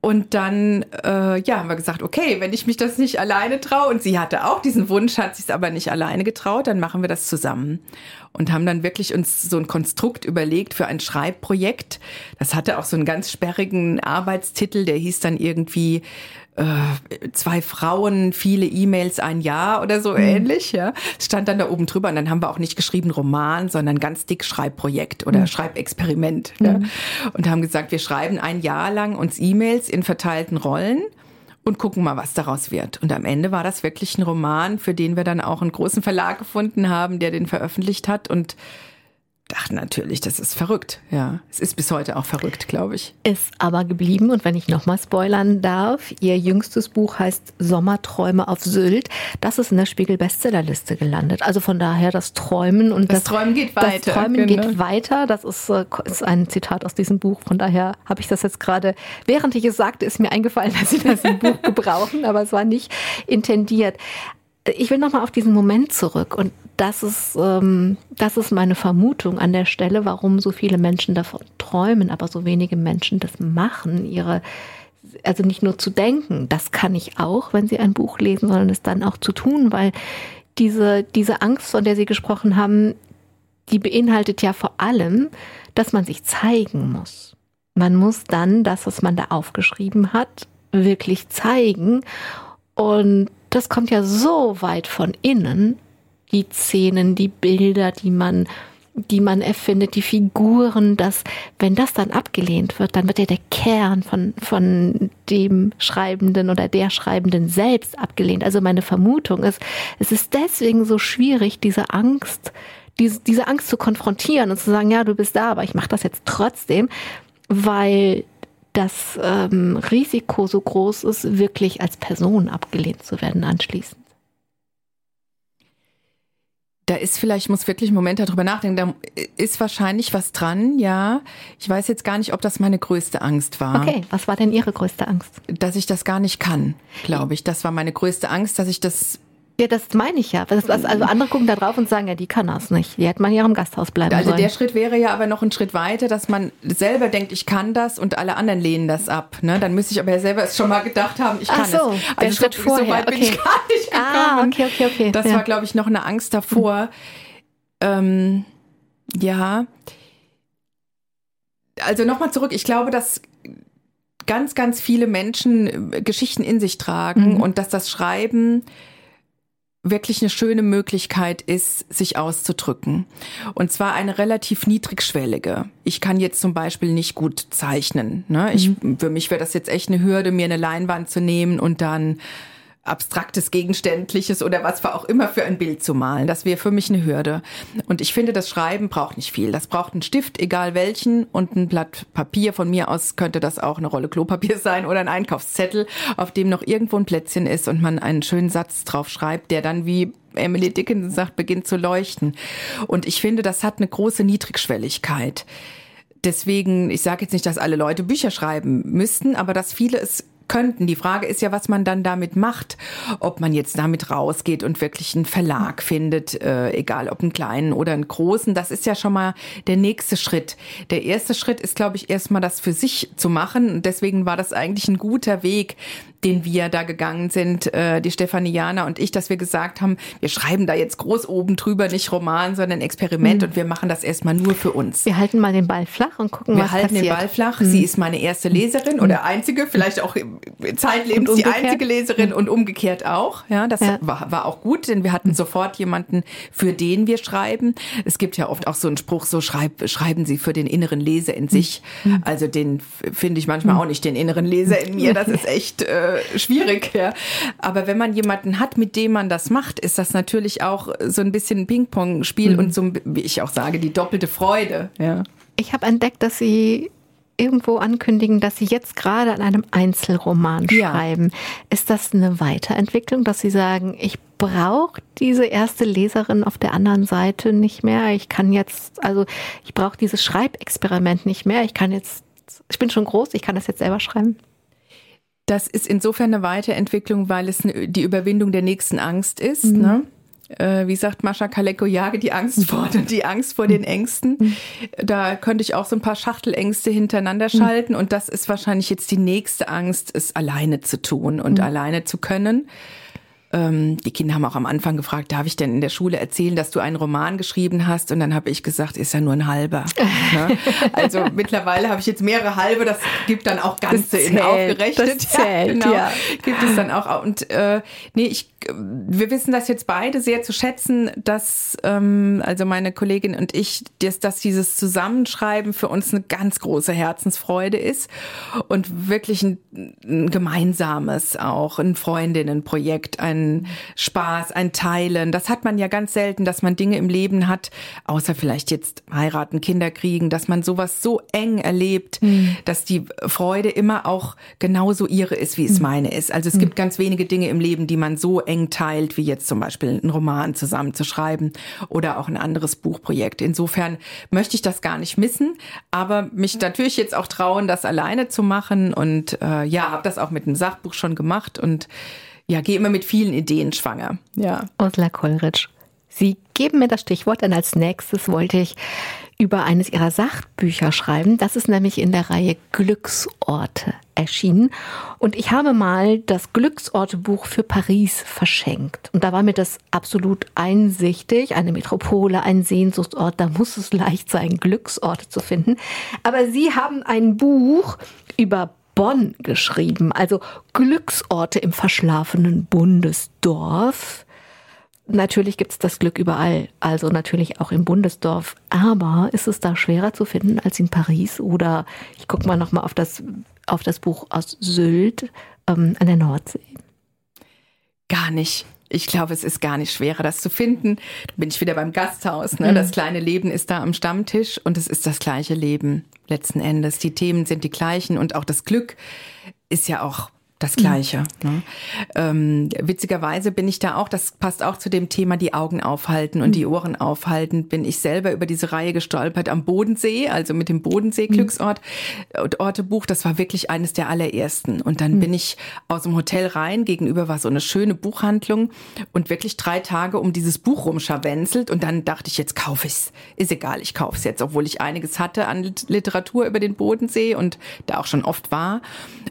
Und dann, äh, ja, haben wir gesagt, okay, wenn ich mich das nicht alleine traue, und sie hatte auch diesen Wunsch, hat sich es aber nicht alleine getraut, dann machen wir das zusammen. Und haben dann wirklich uns so ein Konstrukt überlegt für ein Schreibprojekt. Das hatte auch so einen ganz sperrigen Arbeitstitel, der hieß dann irgendwie äh, zwei Frauen, viele E-Mails, ein Jahr oder so mhm. ähnlich, ja. Stand dann da oben drüber und dann haben wir auch nicht geschrieben Roman, sondern ganz dick Schreibprojekt oder mhm. Schreibexperiment. Mhm. Ja. Und haben gesagt, wir schreiben ein Jahr lang uns E-Mails in verteilten Rollen und gucken mal, was daraus wird. Und am Ende war das wirklich ein Roman, für den wir dann auch einen großen Verlag gefunden haben, der den veröffentlicht hat und dachte natürlich, das ist verrückt. Ja, es ist bis heute auch verrückt, glaube ich. Ist aber geblieben und wenn ich nochmal spoilern darf, ihr jüngstes Buch heißt Sommerträume auf Sylt. Das ist in der Spiegel Bestsellerliste gelandet. Also von daher das Träumen und das, das Träumen geht weiter. Das Träumen genau. geht weiter. Das ist, äh, ist ein Zitat aus diesem Buch. Von daher habe ich das jetzt gerade, während ich es sagte, ist mir eingefallen, dass Sie das im Buch gebrauchen, aber es war nicht intendiert. Ich will nochmal auf diesen Moment zurück und das ist, ähm, das ist meine Vermutung an der Stelle, warum so viele Menschen davon träumen, aber so wenige Menschen das machen, ihre, also nicht nur zu denken, das kann ich auch, wenn sie ein Buch lesen, sondern es dann auch zu tun, weil diese, diese Angst, von der Sie gesprochen haben, die beinhaltet ja vor allem, dass man sich zeigen muss. Man muss dann das, was man da aufgeschrieben hat, wirklich zeigen. Und das kommt ja so weit von innen, die Szenen, die Bilder, die man die man erfindet, die Figuren, dass wenn das dann abgelehnt wird, dann wird ja der Kern von, von dem Schreibenden oder der Schreibenden selbst abgelehnt. Also meine Vermutung ist, es ist deswegen so schwierig, diese Angst, diese, diese Angst zu konfrontieren und zu sagen, ja, du bist da, aber ich mache das jetzt trotzdem, weil das ähm, Risiko so groß ist, wirklich als Person abgelehnt zu werden anschließend. Da ist vielleicht, ich muss wirklich einen Moment darüber nachdenken, da ist wahrscheinlich was dran, ja. Ich weiß jetzt gar nicht, ob das meine größte Angst war. Okay, was war denn Ihre größte Angst? Dass ich das gar nicht kann, glaube ich. Das war meine größte Angst, dass ich das ja, das meine ich ja. also andere gucken da drauf und sagen, ja, die kann das nicht. Die hätte man in ihrem Gasthaus bleiben also sollen. Also der Schritt wäre ja aber noch ein Schritt weiter, dass man selber denkt, ich kann das und alle anderen lehnen das ab. Ne? Dann müsste ich aber ja selber es schon mal gedacht haben, ich kann Ach so, es. Also Schritt so, vorher. so weit okay. bin ich gar nicht ah, gekommen. Ah, okay, okay, okay. Das ja. war, glaube ich, noch eine Angst davor. Ähm, ja. Also nochmal zurück. Ich glaube, dass ganz, ganz viele Menschen äh, Geschichten in sich tragen mhm. und dass das Schreiben wirklich eine schöne Möglichkeit ist, sich auszudrücken. Und zwar eine relativ niedrigschwellige. Ich kann jetzt zum Beispiel nicht gut zeichnen. Ne? Ich, mhm. Für mich wäre das jetzt echt eine Hürde, mir eine Leinwand zu nehmen und dann abstraktes, gegenständliches oder was auch immer für ein Bild zu malen. Das wäre für mich eine Hürde. Und ich finde, das Schreiben braucht nicht viel. Das braucht einen Stift, egal welchen, und ein Blatt Papier. Von mir aus könnte das auch eine Rolle Klopapier sein oder ein Einkaufszettel, auf dem noch irgendwo ein Plätzchen ist und man einen schönen Satz drauf schreibt, der dann wie Emily Dickinson sagt, beginnt zu leuchten. Und ich finde, das hat eine große Niedrigschwelligkeit deswegen, ich sage jetzt nicht, dass alle Leute Bücher schreiben müssten, aber dass viele es könnten. Die Frage ist ja, was man dann damit macht. Ob man jetzt damit rausgeht und wirklich einen Verlag findet, äh, egal ob einen kleinen oder einen großen. Das ist ja schon mal der nächste Schritt. Der erste Schritt ist, glaube ich, erstmal das für sich zu machen. Und deswegen war das eigentlich ein guter Weg, den wir da gegangen sind, äh, die Stefaniana und ich, dass wir gesagt haben, wir schreiben da jetzt groß oben drüber, nicht Roman, sondern Experiment mhm. und wir machen das erstmal nur für uns. Wir halten mal den Ball flach und gucken, wir was passiert. Wir halten den Ball flach. Mhm. Sie ist meine erste Leserin mhm. oder einzige, vielleicht auch zeitlebens die einzige Leserin mhm. und umgekehrt auch. Ja, das ja. War, war auch gut, denn wir hatten sofort jemanden, für den wir schreiben. Es gibt ja oft auch so einen Spruch, so schreib, schreiben Sie für den inneren Leser in sich. Mhm. Also den finde ich manchmal auch nicht, den inneren Leser in mir. Das ist echt äh, schwierig. Ja. Aber wenn man jemanden hat, mit dem man das macht, ist das natürlich auch so ein bisschen ein Ping-Pong-Spiel mhm. und so, wie ich auch sage, die doppelte Freude. Ja. Ich habe entdeckt, dass Sie irgendwo ankündigen, dass Sie jetzt gerade an einem Einzelroman ja. schreiben. Ist das eine Weiterentwicklung, dass Sie sagen, ich brauche diese erste Leserin auf der anderen Seite nicht mehr? Ich kann jetzt, also ich brauche dieses Schreibexperiment nicht mehr. Ich kann jetzt, ich bin schon groß, ich kann das jetzt selber schreiben. Das ist insofern eine Weiterentwicklung, weil es die Überwindung der nächsten Angst ist. Mhm. Ne? Äh, wie sagt Mascha Kaleko, jage die Angst vor, die Angst vor den Ängsten. Mhm. Da könnte ich auch so ein paar Schachtelängste hintereinander mhm. schalten. Und das ist wahrscheinlich jetzt die nächste Angst, es alleine zu tun und mhm. alleine zu können. Ähm, die Kinder haben auch am Anfang gefragt, darf ich denn in der Schule erzählen, dass du einen Roman geschrieben hast? Und dann habe ich gesagt, ist ja nur ein halber. ne? Also mittlerweile habe ich jetzt mehrere halbe, das gibt dann auch ganze in aufgerechnet. Das zählt, ja, genau. Ja. Gibt es dann auch. Und äh, nee, ich wir wissen das jetzt beide sehr zu schätzen, dass ähm, also meine Kollegin und ich, dass, dass dieses Zusammenschreiben für uns eine ganz große Herzensfreude ist und wirklich ein, ein gemeinsames auch, ein Freundinnenprojekt, ein Spaß, ein Teilen. Das hat man ja ganz selten, dass man Dinge im Leben hat, außer vielleicht jetzt heiraten, Kinder kriegen, dass man sowas so eng erlebt, mhm. dass die Freude immer auch genauso ihre ist, wie es mhm. meine ist. Also es mhm. gibt ganz wenige Dinge im Leben, die man so eng teilt, wie jetzt zum Beispiel einen Roman zusammenzuschreiben oder auch ein anderes Buchprojekt. Insofern möchte ich das gar nicht missen, aber mich natürlich jetzt auch trauen, das alleine zu machen und äh, ja, habe das auch mit einem Sachbuch schon gemacht und ja, gehe immer mit vielen Ideen schwanger. Ja. Ursula Kollrich. Sie geben mir das Stichwort, denn als nächstes wollte ich über eines ihrer Sachbücher schreiben. Das ist nämlich in der Reihe Glücksorte erschienen. Und ich habe mal das Glücksortebuch für Paris verschenkt. Und da war mir das absolut einsichtig. Eine Metropole, ein Sehnsuchtsort, da muss es leicht sein, Glücksorte zu finden. Aber Sie haben ein Buch über Bonn geschrieben, also Glücksorte im verschlafenen Bundesdorf. Natürlich gibt es das Glück überall, also natürlich auch im Bundesdorf. Aber ist es da schwerer zu finden als in Paris? Oder ich gucke mal nochmal auf das, auf das Buch aus Sylt ähm, an der Nordsee. Gar nicht. Ich glaube, es ist gar nicht schwerer, das zu finden. Da bin ich wieder beim Gasthaus. Ne? Mhm. Das kleine Leben ist da am Stammtisch und es ist das gleiche Leben letzten Endes. Die Themen sind die gleichen und auch das Glück ist ja auch das Gleiche. Ne? Ähm, witzigerweise bin ich da auch, das passt auch zu dem Thema, die Augen aufhalten und mhm. die Ohren aufhalten, bin ich selber über diese Reihe gestolpert am Bodensee, also mit dem Bodensee-Glücksort, mhm. Ortebuch. Das war wirklich eines der allerersten. Und dann mhm. bin ich aus dem Hotel rein, gegenüber war so eine schöne Buchhandlung und wirklich drei Tage um dieses Buch rumscharwenzelt. Und dann dachte ich, jetzt kaufe ich's. Ist egal, ich kaufe es jetzt, obwohl ich einiges hatte an Literatur über den Bodensee und da auch schon oft war.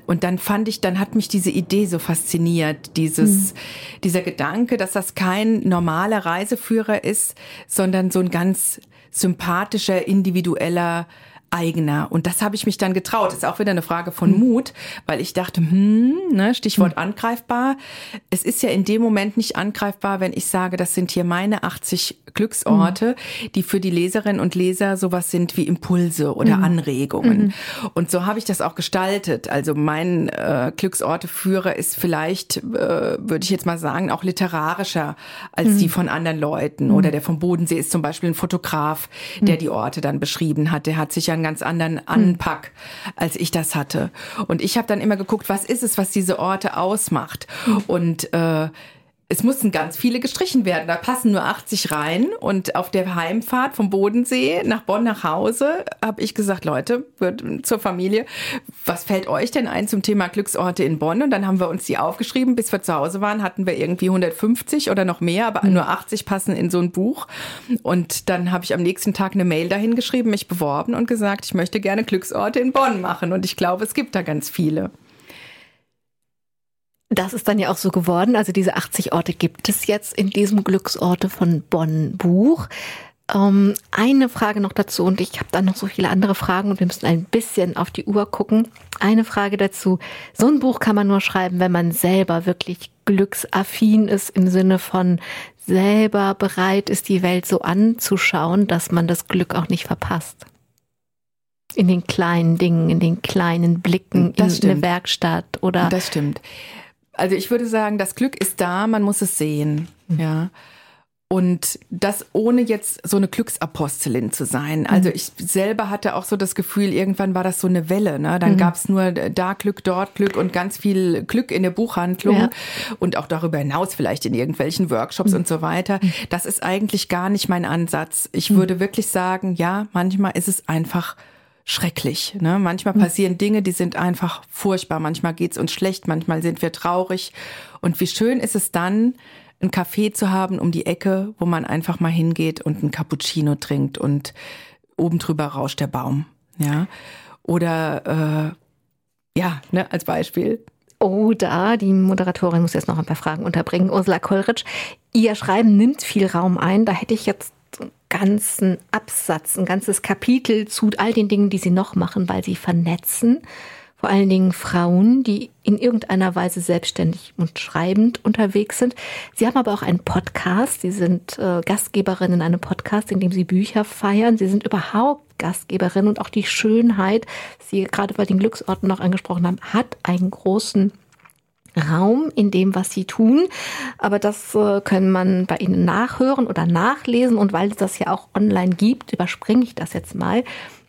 Und dann fand ich, dann hat mich mich diese Idee so fasziniert, dieses, mhm. dieser Gedanke, dass das kein normaler Reiseführer ist, sondern so ein ganz sympathischer, individueller eigener. Und das habe ich mich dann getraut. Das ist auch wieder eine Frage von hm. Mut, weil ich dachte, hm, ne, Stichwort hm. angreifbar. Es ist ja in dem Moment nicht angreifbar, wenn ich sage, das sind hier meine 80 Glücksorte, mhm. die für die Leserinnen und Leser sowas sind wie Impulse oder mhm. Anregungen. Mhm. Und so habe ich das auch gestaltet. Also mein äh, Glücksorteführer ist vielleicht, äh, würde ich jetzt mal sagen, auch literarischer als mhm. die von anderen Leuten. Oder der vom Bodensee ist zum Beispiel ein Fotograf, der die Orte dann beschrieben hat. Der hat sicher einen ganz anderen Anpack, als ich das hatte. Und ich habe dann immer geguckt, was ist es, was diese Orte ausmacht. Und äh, es mussten ganz viele gestrichen werden. Da passen nur 80 rein. Und auf der Heimfahrt vom Bodensee nach Bonn nach Hause habe ich gesagt, Leute, zur Familie, was fällt euch denn ein zum Thema Glücksorte in Bonn? Und dann haben wir uns die aufgeschrieben. Bis wir zu Hause waren, hatten wir irgendwie 150 oder noch mehr, aber mhm. nur 80 passen in so ein Buch. Und dann habe ich am nächsten Tag eine Mail dahin geschrieben, mich beworben und gesagt, ich möchte gerne Glücksorte in Bonn machen. Und ich glaube, es gibt da ganz viele. Das ist dann ja auch so geworden. Also diese 80 Orte gibt es jetzt in diesem Glücksorte von Bonn Buch. Ähm, eine Frage noch dazu und ich habe dann noch so viele andere Fragen und wir müssen ein bisschen auf die Uhr gucken. Eine Frage dazu. So ein Buch kann man nur schreiben, wenn man selber wirklich glücksaffin ist im Sinne von selber bereit ist, die Welt so anzuschauen, dass man das Glück auch nicht verpasst. In den kleinen Dingen, in den kleinen Blicken das in stimmt. eine Werkstatt oder. Das stimmt. Also ich würde sagen, das Glück ist da, man muss es sehen. Mhm. Ja. Und das ohne jetzt so eine Glücksapostelin zu sein. Also mhm. ich selber hatte auch so das Gefühl, irgendwann war das so eine Welle. Ne? Dann mhm. gab's nur da Glück, dort Glück und ganz viel Glück in der Buchhandlung ja. und auch darüber hinaus vielleicht in irgendwelchen Workshops mhm. und so weiter. Mhm. Das ist eigentlich gar nicht mein Ansatz. Ich mhm. würde wirklich sagen, ja, manchmal ist es einfach schrecklich. Ne? Manchmal mhm. passieren Dinge, die sind einfach furchtbar. Manchmal geht's uns schlecht, manchmal sind wir traurig. Und wie schön ist es dann, ein Café zu haben um die Ecke, wo man einfach mal hingeht und ein Cappuccino trinkt und oben drüber rauscht der Baum. Ja. Oder äh, ja, ne, als Beispiel. Oder die Moderatorin muss jetzt noch ein paar Fragen unterbringen. Ursula Kollrich, ihr Schreiben nimmt viel Raum ein. Da hätte ich jetzt einen ganzen Absatz, ein ganzes Kapitel zu all den Dingen, die sie noch machen, weil sie vernetzen vor allen Dingen Frauen, die in irgendeiner Weise selbstständig und schreibend unterwegs sind. Sie haben aber auch einen Podcast. Sie sind äh, Gastgeberin in einem Podcast, in dem Sie Bücher feiern. Sie sind überhaupt Gastgeberin und auch die Schönheit, Sie gerade bei den Glücksorten noch angesprochen haben, hat einen großen Raum in dem, was sie tun. Aber das äh, können man bei ihnen nachhören oder nachlesen. Und weil es das ja auch online gibt, überspringe ich das jetzt mal.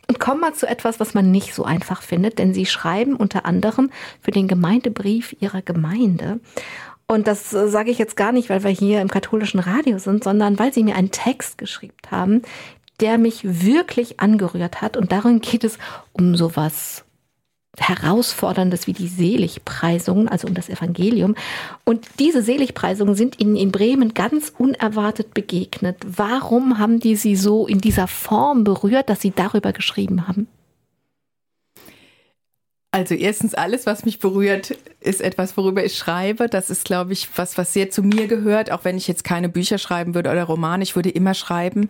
Und kommen wir zu etwas, was man nicht so einfach findet, denn sie schreiben unter anderem für den Gemeindebrief ihrer Gemeinde. Und das äh, sage ich jetzt gar nicht, weil wir hier im katholischen Radio sind, sondern weil sie mir einen Text geschrieben haben, der mich wirklich angerührt hat. Und darin geht es um sowas Herausforderndes wie die Seligpreisungen, also um das Evangelium. Und diese Seligpreisungen sind Ihnen in Bremen ganz unerwartet begegnet. Warum haben die Sie so in dieser Form berührt, dass Sie darüber geschrieben haben? Also erstens alles, was mich berührt, ist etwas, worüber ich schreibe. Das ist, glaube ich, was, was sehr zu mir gehört. Auch wenn ich jetzt keine Bücher schreiben würde oder Romane, ich würde immer schreiben.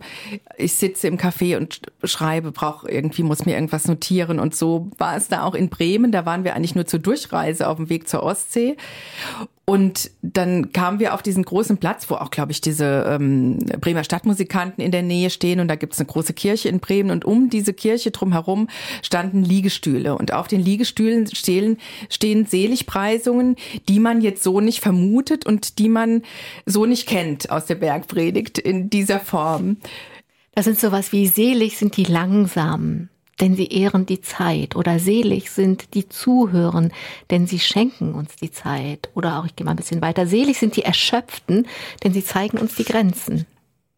Ich sitze im Café und schreibe, brauche irgendwie, muss mir irgendwas notieren. Und so war es da auch in Bremen. Da waren wir eigentlich nur zur Durchreise auf dem Weg zur Ostsee. Und dann kamen wir auf diesen großen Platz, wo auch, glaube ich, diese ähm, Bremer Stadtmusikanten in der Nähe stehen. Und da gibt es eine große Kirche in Bremen. Und um diese Kirche drumherum standen Liegestühle. Und auf den Liegestühlen stehen, stehen Seligpreisungen, die man jetzt so nicht vermutet und die man so nicht kennt aus der Bergpredigt in dieser Form. Das sind sowas wie selig sind die Langsamen denn sie ehren die Zeit. Oder selig sind die Zuhören, denn sie schenken uns die Zeit. Oder auch, ich gehe mal ein bisschen weiter, selig sind die Erschöpften, denn sie zeigen uns die Grenzen.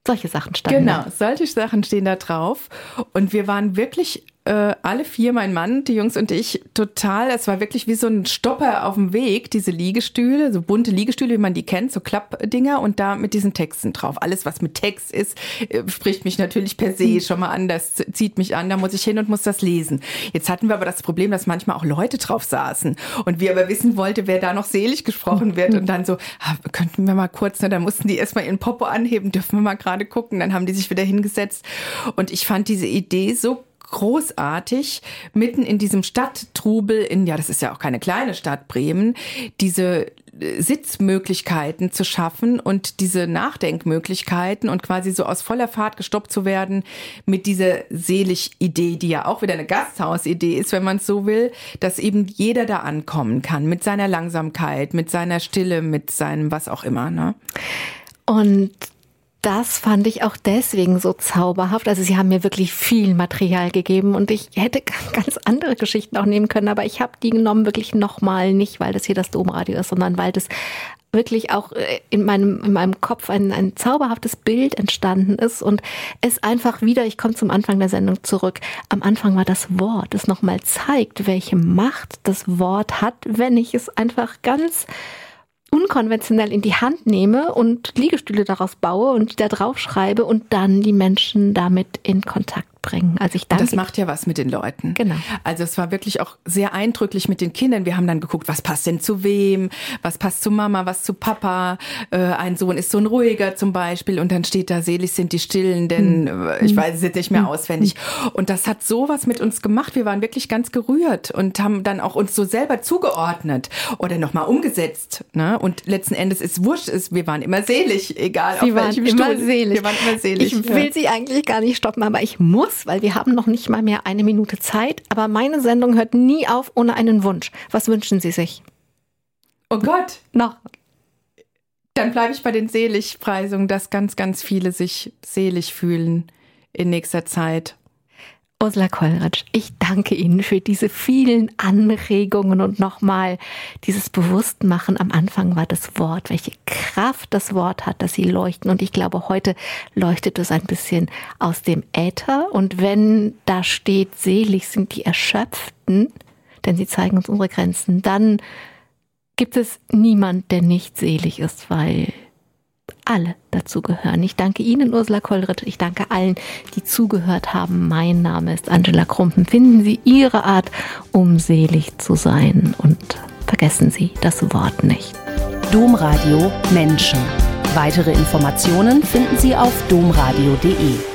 Solche Sachen standen. Genau, solche Sachen stehen da drauf. Und wir waren wirklich äh, alle vier, mein Mann, die Jungs und ich, total, es war wirklich wie so ein Stopper auf dem Weg, diese Liegestühle, so bunte Liegestühle, wie man die kennt, so Klappdinger und da mit diesen Texten drauf. Alles, was mit Text ist, äh, spricht mich natürlich per se schon mal an, das zieht mich an, da muss ich hin und muss das lesen. Jetzt hatten wir aber das Problem, dass manchmal auch Leute drauf saßen und wir aber wissen wollte, wer da noch selig gesprochen wird und dann so, ah, könnten wir mal kurz, ne, da mussten die erstmal ihren Popo anheben, dürfen wir mal gerade gucken, dann haben die sich wieder hingesetzt und ich fand diese Idee so großartig, mitten in diesem Stadttrubel, in, ja, das ist ja auch keine kleine Stadt Bremen, diese äh, Sitzmöglichkeiten zu schaffen und diese Nachdenkmöglichkeiten und quasi so aus voller Fahrt gestoppt zu werden mit dieser Selig-Idee, die ja auch wieder eine Gasthausidee ist, wenn man es so will, dass eben jeder da ankommen kann mit seiner Langsamkeit, mit seiner Stille, mit seinem was auch immer. Ne? Und das fand ich auch deswegen so zauberhaft. Also sie haben mir wirklich viel Material gegeben und ich hätte ganz andere Geschichten auch nehmen können, aber ich habe die genommen wirklich nochmal nicht, weil das hier das Domradio ist, sondern weil das wirklich auch äh, in meinem, in meinem Kopf ein, ein zauberhaftes Bild entstanden ist und es einfach wieder, ich komme zum Anfang der Sendung zurück, am Anfang war das Wort, das nochmal zeigt, welche Macht das Wort hat, wenn ich es einfach ganz unkonventionell in die Hand nehme und Liegestühle daraus baue und da drauf schreibe und dann die Menschen damit in Kontakt bringen. Also ich danke. Das macht ja was mit den Leuten. Genau. Also es war wirklich auch sehr eindrücklich mit den Kindern. Wir haben dann geguckt, was passt denn zu wem, was passt zu Mama, was zu Papa. Äh, ein Sohn ist so ein ruhiger zum Beispiel und dann steht da, selig sind die Stillen, denn hm. Äh, ich weiß es jetzt nicht mehr hm. auswendig. Und das hat so was mit uns gemacht. Wir waren wirklich ganz gerührt und haben dann auch uns so selber zugeordnet oder nochmal umgesetzt. Ne? Und letzten Endes ist wurscht, ist, wir waren immer selig, egal Sie auf welchem immer Stuhl. Selig. Wir waren immer selig. Ich will ja. Sie eigentlich gar nicht stoppen, aber ich muss, weil wir haben noch nicht mal mehr eine Minute Zeit. Aber meine Sendung hört nie auf ohne einen Wunsch. Was wünschen Sie sich? Oh Gott. Noch. Dann bleibe ich bei den Seligpreisungen, dass ganz, ganz viele sich selig fühlen in nächster Zeit. Ursula Kollratsch, ich danke Ihnen für diese vielen Anregungen und nochmal dieses Bewusstmachen. Am Anfang war das Wort, welche Kraft das Wort hat, dass sie leuchten. Und ich glaube, heute leuchtet es ein bisschen aus dem Äther. Und wenn da steht, selig sind die Erschöpften, denn sie zeigen uns unsere Grenzen, dann gibt es niemand, der nicht selig ist, weil alle dazu gehören. Ich danke Ihnen, Ursula Kollritt. Ich danke allen, die zugehört haben. Mein Name ist Angela Krumpen. Finden Sie Ihre Art, um selig zu sein und vergessen Sie das Wort nicht. Domradio Menschen. Weitere Informationen finden Sie auf domradio.de.